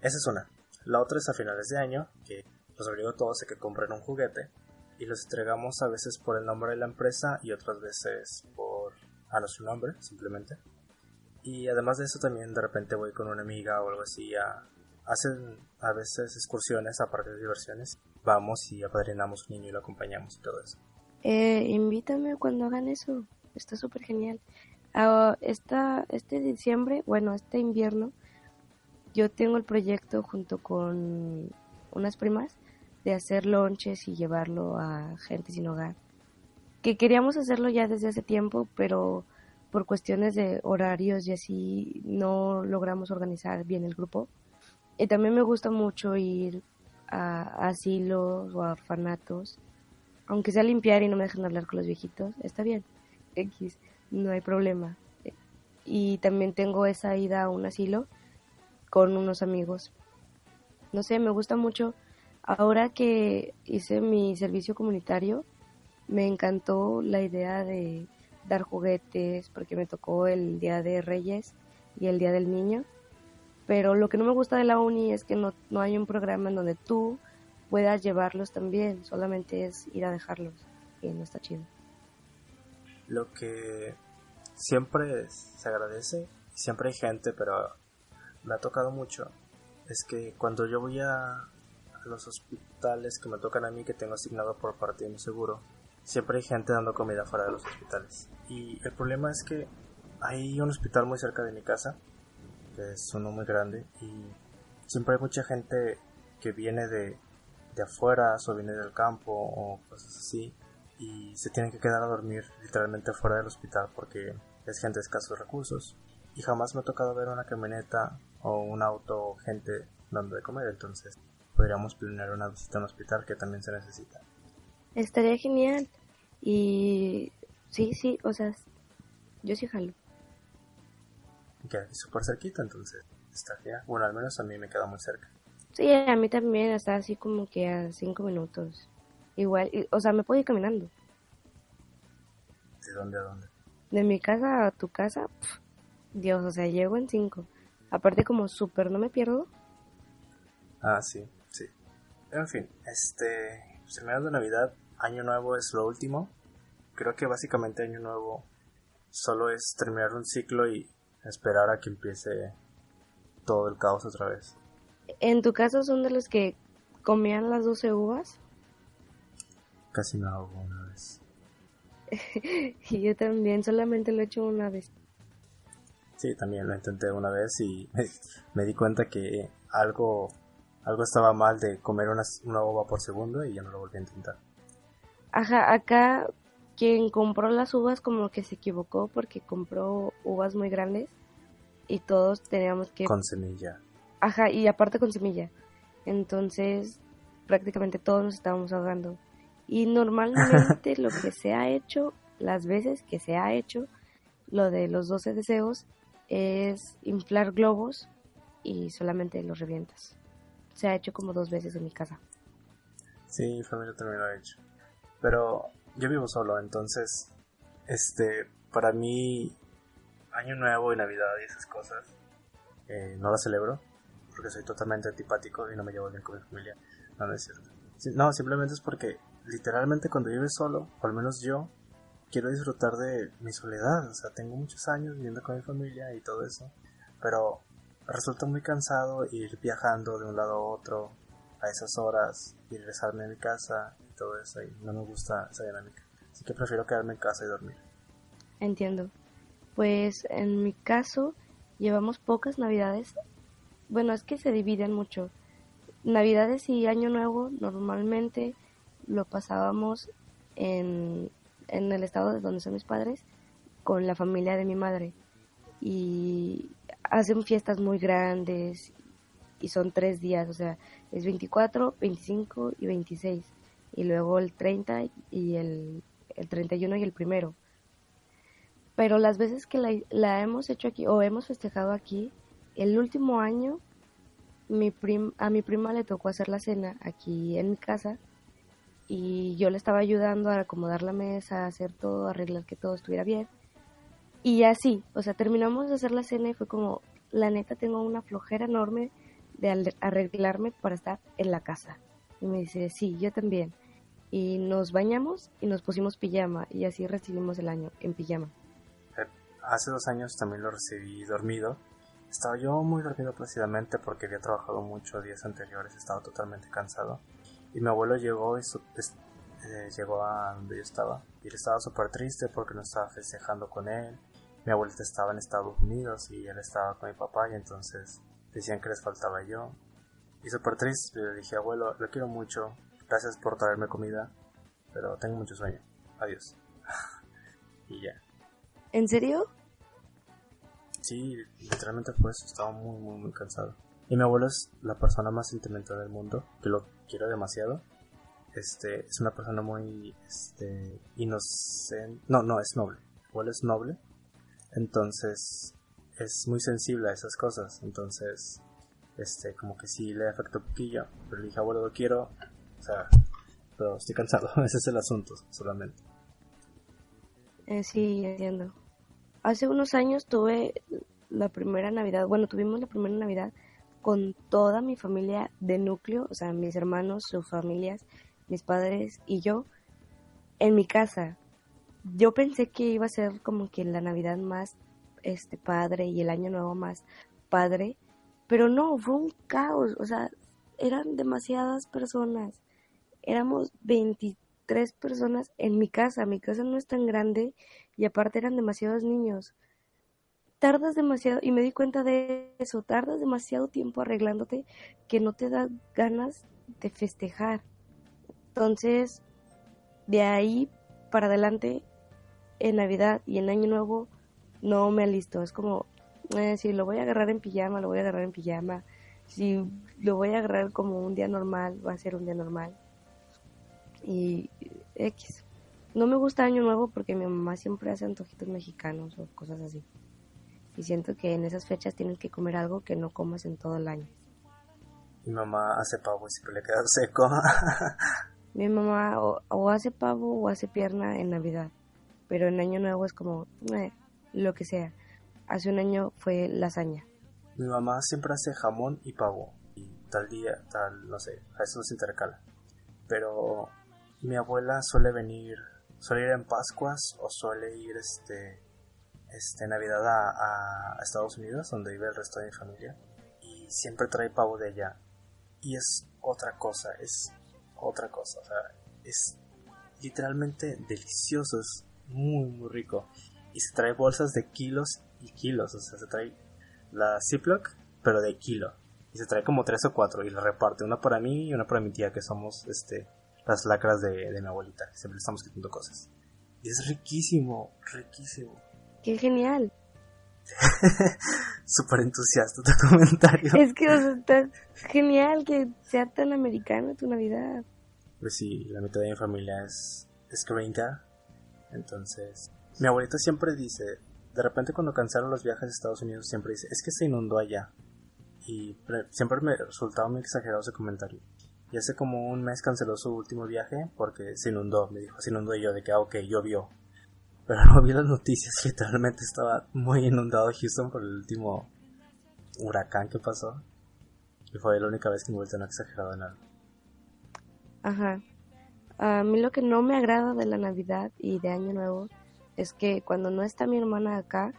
Esa es una. La otra es a finales de año, que los obligo a todos a que compren un juguete y los entregamos a veces por el nombre de la empresa y otras veces por a nuestro nombre, simplemente. Y además de eso también de repente voy con una amiga o algo así a hacen a veces excursiones aparte de diversiones. Vamos y apadrinamos un niño y lo acompañamos y todo eso.
Eh, invítame cuando hagan eso. Está súper genial. Uh, esta, este diciembre, bueno, este invierno, yo tengo el proyecto junto con unas primas de hacer lonches y llevarlo a gente sin hogar. Que queríamos hacerlo ya desde hace tiempo, pero por cuestiones de horarios y así no logramos organizar bien el grupo. Y también me gusta mucho ir a asilos o a orfanatos. Aunque sea limpiar y no me dejen hablar con los viejitos, está bien. X, no hay problema. Y también tengo esa ida a un asilo con unos amigos. No sé, me gusta mucho. Ahora que hice mi servicio comunitario, me encantó la idea de dar juguetes, porque me tocó el Día de Reyes y el Día del Niño. Pero lo que no me gusta de la uni es que no, no hay un programa en donde tú puedas llevarlos también, solamente es ir a dejarlos y no está chido.
Lo que siempre se agradece, siempre hay gente, pero me ha tocado mucho es que cuando yo voy a, los hospitales que me tocan a mí, que tengo asignado por parte de mi seguro, siempre hay gente dando comida fuera de los hospitales. Y el problema es que hay un hospital muy cerca de mi casa, que es uno muy grande, y siempre hay mucha gente que viene de, de afuera o viene del campo o cosas así, y se tienen que quedar a dormir literalmente fuera del hospital porque es gente de recursos. Y jamás me ha tocado ver una camioneta o un auto gente dando de comer, entonces podríamos planear una visita a un hospital que también se necesita.
Estaría genial. Y sí, sí, o sea, yo sí jalo.
Aquí súper cerquita, entonces estaría, bueno, al menos a mí me queda muy cerca.
Sí, a mí también, está así como que a cinco minutos. Igual, o sea, me puedo ir caminando.
¿De dónde a dónde?
De mi casa a tu casa, Dios, o sea, llego en cinco. Aparte como súper no me pierdo.
Ah, sí, sí. En fin, este, terminando Navidad, Año Nuevo es lo último. Creo que básicamente Año Nuevo solo es terminar un ciclo y esperar a que empiece todo el caos otra vez.
¿En tu caso son de los que comían las 12 uvas?
Casi no hago una vez.
y yo también, solamente lo he hecho una vez.
Sí, también lo intenté una vez y me, di cuenta que algo, algo estaba mal de comer una, una uva por segundo y ya no lo volví a intentar.
Ajá, acá quien compró las uvas como que se equivocó porque compró uvas muy grandes y todos teníamos que...
Con semilla.
Ajá, y aparte con semilla. Entonces prácticamente todos nos estábamos ahogando. Y normalmente lo que se ha hecho, las veces que se ha hecho, lo de los 12 deseos, es inflar globos y solamente los revientas. Se ha hecho como dos veces en mi casa.
Sí, mi familia también lo ha hecho. Pero yo vivo solo, entonces, este, para mí, Año Nuevo y Navidad y esas cosas, eh, no las celebro, porque soy totalmente antipático y no me llevo bien con mi familia. No, es cierto. no, simplemente es porque literalmente cuando vives solo, o al menos yo, quiero disfrutar de mi soledad. O sea, tengo muchos años viviendo con mi familia y todo eso, pero resulta muy cansado ir viajando de un lado a otro a esas horas y regresarme a mi casa todo eso y no me gusta esa dinámica. Así que prefiero quedarme en casa y dormir.
Entiendo. Pues en mi caso llevamos pocas navidades. Bueno, es que se dividen mucho. Navidades y Año Nuevo normalmente lo pasábamos en, en el estado de donde son mis padres con la familia de mi madre. Y hacen fiestas muy grandes y son tres días, o sea, es 24, 25 y 26. Y luego el 30 y el, el 31 y el primero. Pero las veces que la, la hemos hecho aquí o hemos festejado aquí, el último año mi prim, a mi prima le tocó hacer la cena aquí en mi casa y yo le estaba ayudando a acomodar la mesa, hacer todo, arreglar que todo estuviera bien. Y así, o sea, terminamos de hacer la cena y fue como, la neta tengo una flojera enorme de arreglarme para estar en la casa. Y me dice, sí, yo también. Y nos bañamos y nos pusimos pijama y así recibimos el año en pijama.
Eh, hace dos años también lo recibí dormido. Estaba yo muy dormido precisamente porque había trabajado mucho días anteriores, estaba totalmente cansado. Y mi abuelo llegó y eh, llegó a donde yo estaba. Y él estaba súper triste porque no estaba festejando con él. Mi abuelita estaba en Estados Unidos y él estaba con mi papá y entonces decían que les faltaba yo. Y súper triste, le dije, abuelo, lo quiero mucho, gracias por traerme comida, pero tengo mucho sueño. Adiós. y ya.
¿En serio?
Sí, literalmente fue eso, estaba muy, muy, muy cansado. Y mi abuelo es la persona más sentimental del mundo, que lo quiero demasiado. Este, es una persona muy, este, inocente. No, no, es noble. Mi abuelo es noble. Entonces, es muy sensible a esas cosas. Entonces, este, como que sí le afecta un poquillo. Pero le dije, abuelo, lo quiero. O sea, pero estoy cansado. Ese es el asunto, solamente.
Eh, sí, entiendo. Hace unos años tuve la primera Navidad, bueno, tuvimos la primera Navidad con toda mi familia de núcleo, o sea, mis hermanos, sus familias, mis padres y yo, en mi casa. Yo pensé que iba a ser como que la Navidad más este padre y el año nuevo más padre, pero no, fue un caos, o sea, eran demasiadas personas. Éramos 23 personas en mi casa, mi casa no es tan grande y aparte eran demasiados niños. Tardas demasiado, y me di cuenta de eso, tardas demasiado tiempo arreglándote que no te da ganas de festejar. Entonces, de ahí para adelante, en Navidad y en Año Nuevo, no me alisto. Es como, eh, si lo voy a agarrar en pijama, lo voy a agarrar en pijama. Si lo voy a agarrar como un día normal, va a ser un día normal. Y X. No me gusta Año Nuevo porque mi mamá siempre hace antojitos mexicanos o cosas así. Y siento que en esas fechas tienes que comer algo que no comas en todo el año.
Mi mamá hace pavo y siempre le queda seco.
mi mamá o, hace pavo o hace pierna en Navidad. Pero en Año Nuevo es como, eh, lo que sea. Hace un año fue lasaña.
Mi mamá siempre hace jamón y pavo. Y tal día, tal, no sé, a eso se intercala. Pero mi abuela suele venir, suele ir en Pascuas o suele ir este, este Navidad a, Estados Unidos, donde vive el resto de mi familia. Y siempre trae pavo de allá. Y es otra cosa, es otra cosa. O sea, es literalmente delicioso, es muy, muy rico y se trae bolsas de kilos y kilos. O sea, se trae la Ziploc, pero de kilo. Y se trae como tres o cuatro y la reparte. Una para mí y una para mi tía, que somos este las lacras de, de mi abuelita. Siempre estamos quitando cosas. Y es riquísimo, riquísimo.
¡Qué genial!
Súper entusiasta tu comentario.
Es que está genial que sea tan americana tu Navidad.
Pues sí, la mitad de mi familia es, es gringa. Entonces, mi abuelita siempre dice, de repente cuando cancelaron los viajes a Estados Unidos, siempre dice, es que se inundó allá. Y siempre me resultaba muy exagerado ese comentario. Y hace como un mes canceló su último viaje porque se inundó. Me dijo, se inundó y yo de que, ah, ok, llovió. Pero no vi las noticias, literalmente estaba muy inundado Houston por el último huracán que pasó. Y fue la única vez que me vuelto no exagerado en algo.
Ajá. A mí lo que no me agrada de la Navidad y de Año Nuevo es que cuando no está mi hermana acá,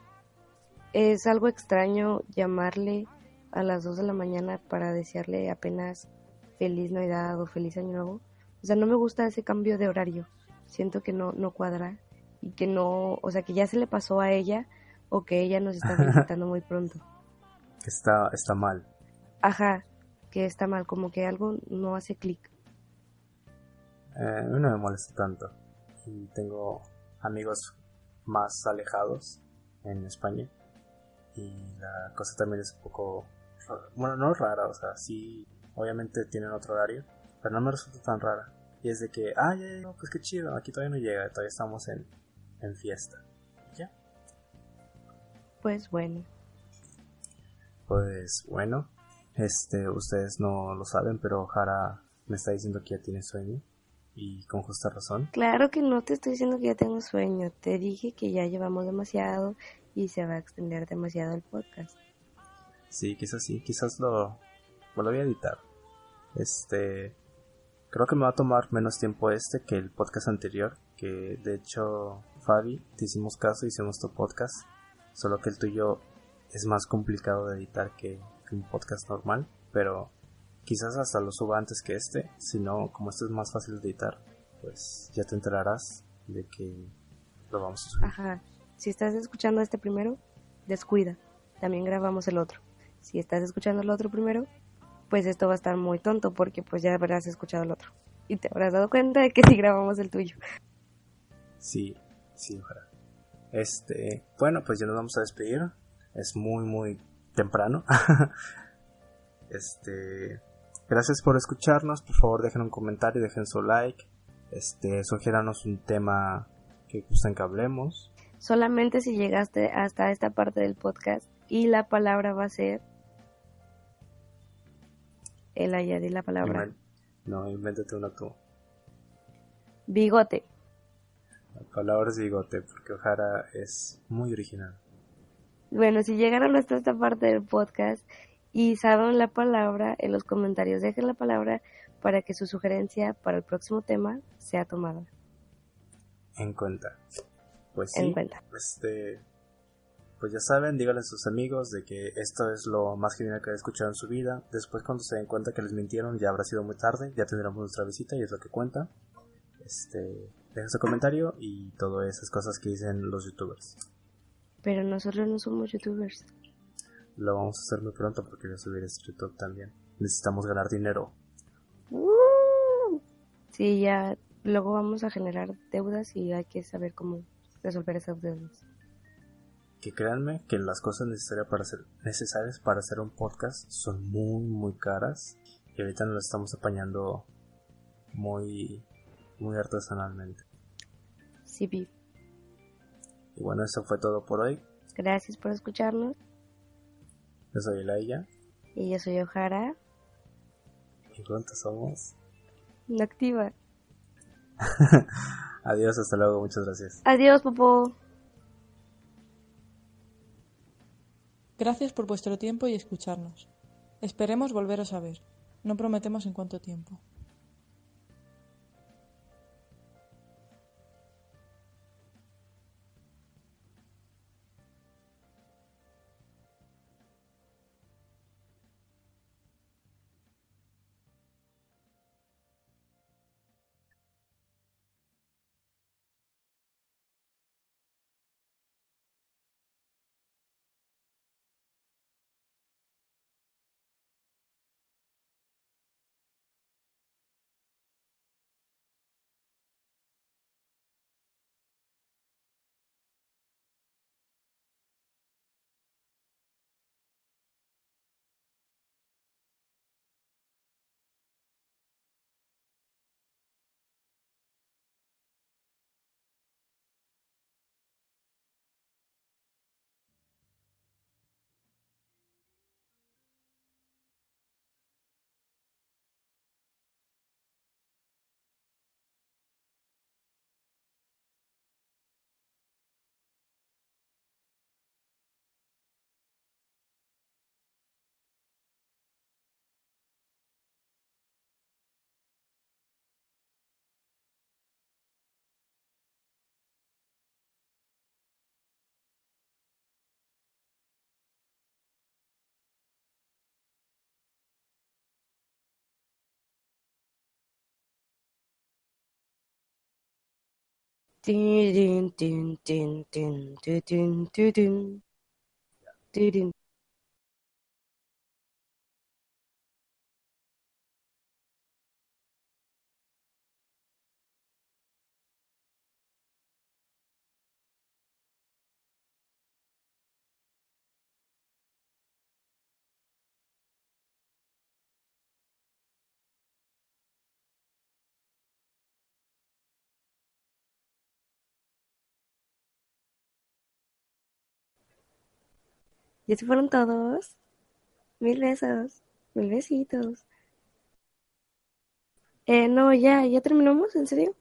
es algo extraño llamarle a las 2 de la mañana para desearle apenas feliz Navidad o feliz Año Nuevo. O sea, no me gusta ese cambio de horario. Siento que no, no cuadra y que no, o sea, que ya se le pasó a ella o que ella nos está felicitando muy pronto.
Está, está mal.
Ajá, que está mal, como que algo no hace clic.
Eh, a mí no me molesta tanto. Y tengo amigos más alejados en España. Y la cosa también es un poco... Bueno, no rara, o sea, sí, obviamente tienen otro horario, pero no me resulta tan rara. Y es de que, ah, ya, ya, pues qué chido, aquí todavía no llega, todavía estamos en, en fiesta. ¿Ya?
Pues bueno.
Pues bueno, este, ustedes no lo saben, pero Jara me está diciendo que ya tiene sueño y con justa razón.
Claro que no te estoy diciendo que ya tengo sueño, te dije que ya llevamos demasiado y se va a extender demasiado el podcast.
Sí, quizás sí, quizás lo, lo voy a editar. Este, creo que me va a tomar menos tiempo este que el podcast anterior, que de hecho, Fabi, te hicimos caso, hicimos tu podcast, solo que el tuyo es más complicado de editar que, un podcast normal, pero Quizás hasta lo suba antes que este, si no, como este es más fácil de editar, pues ya te enterarás de que lo vamos a subir.
Ajá. Si estás escuchando este primero, descuida. También grabamos el otro. Si estás escuchando el otro primero, pues esto va a estar muy tonto porque pues ya habrás escuchado el otro. Y te habrás dado cuenta de que sí grabamos el tuyo.
Sí, sí, ojalá. Este, bueno, pues ya nos vamos a despedir. Es muy, muy temprano. este, Gracias por escucharnos. Por favor, dejen un comentario, dejen su like. Este, sugiéranos un tema que gusten que hablemos.
Solamente si llegaste hasta esta parte del podcast y la palabra va a ser. El di la palabra.
No, invéntate una tú.
Bigote.
La palabra es bigote, porque Ojara es muy original.
Bueno, si llegaron hasta esta parte del podcast y saben la palabra en los comentarios. Dejen la palabra para que su sugerencia para el próximo tema sea tomada.
En cuenta. Pues
sí. En cuenta.
Este, pues ya saben, díganle a sus amigos de que esto es lo más genial que han escuchado en su vida. Después cuando se den cuenta que les mintieron ya habrá sido muy tarde, ya tendremos nuestra visita y es lo que cuenta. Este, dejen su comentario y todas esas cosas que dicen los youtubers.
Pero nosotros no somos youtubers.
Lo vamos a hacer muy pronto porque voy a subir este YouTube también. Necesitamos ganar dinero.
Uh, sí, ya luego vamos a generar deudas y hay que saber cómo resolver esas deudas.
Que créanme que las cosas necesarias para hacer, necesarias para hacer un podcast son muy, muy caras. Y ahorita nos estamos apañando muy, muy artesanalmente.
Sí.
Y bueno, eso fue todo por hoy.
Gracias por escucharnos.
Yo soy Laia.
Y yo soy Ojara.
¿Y cuántos somos?
activa.
Adiós, hasta luego, muchas gracias.
Adiós, Popo.
Gracias por vuestro tiempo y escucharnos. Esperemos volveros a ver. No prometemos en cuánto tiempo.
Ding ding ding ding dun, ding, dun, ding, ding. ¿Ya se fueron todos? Mil besos. Mil besitos. Eh, no, ya, ya terminamos, ¿en serio?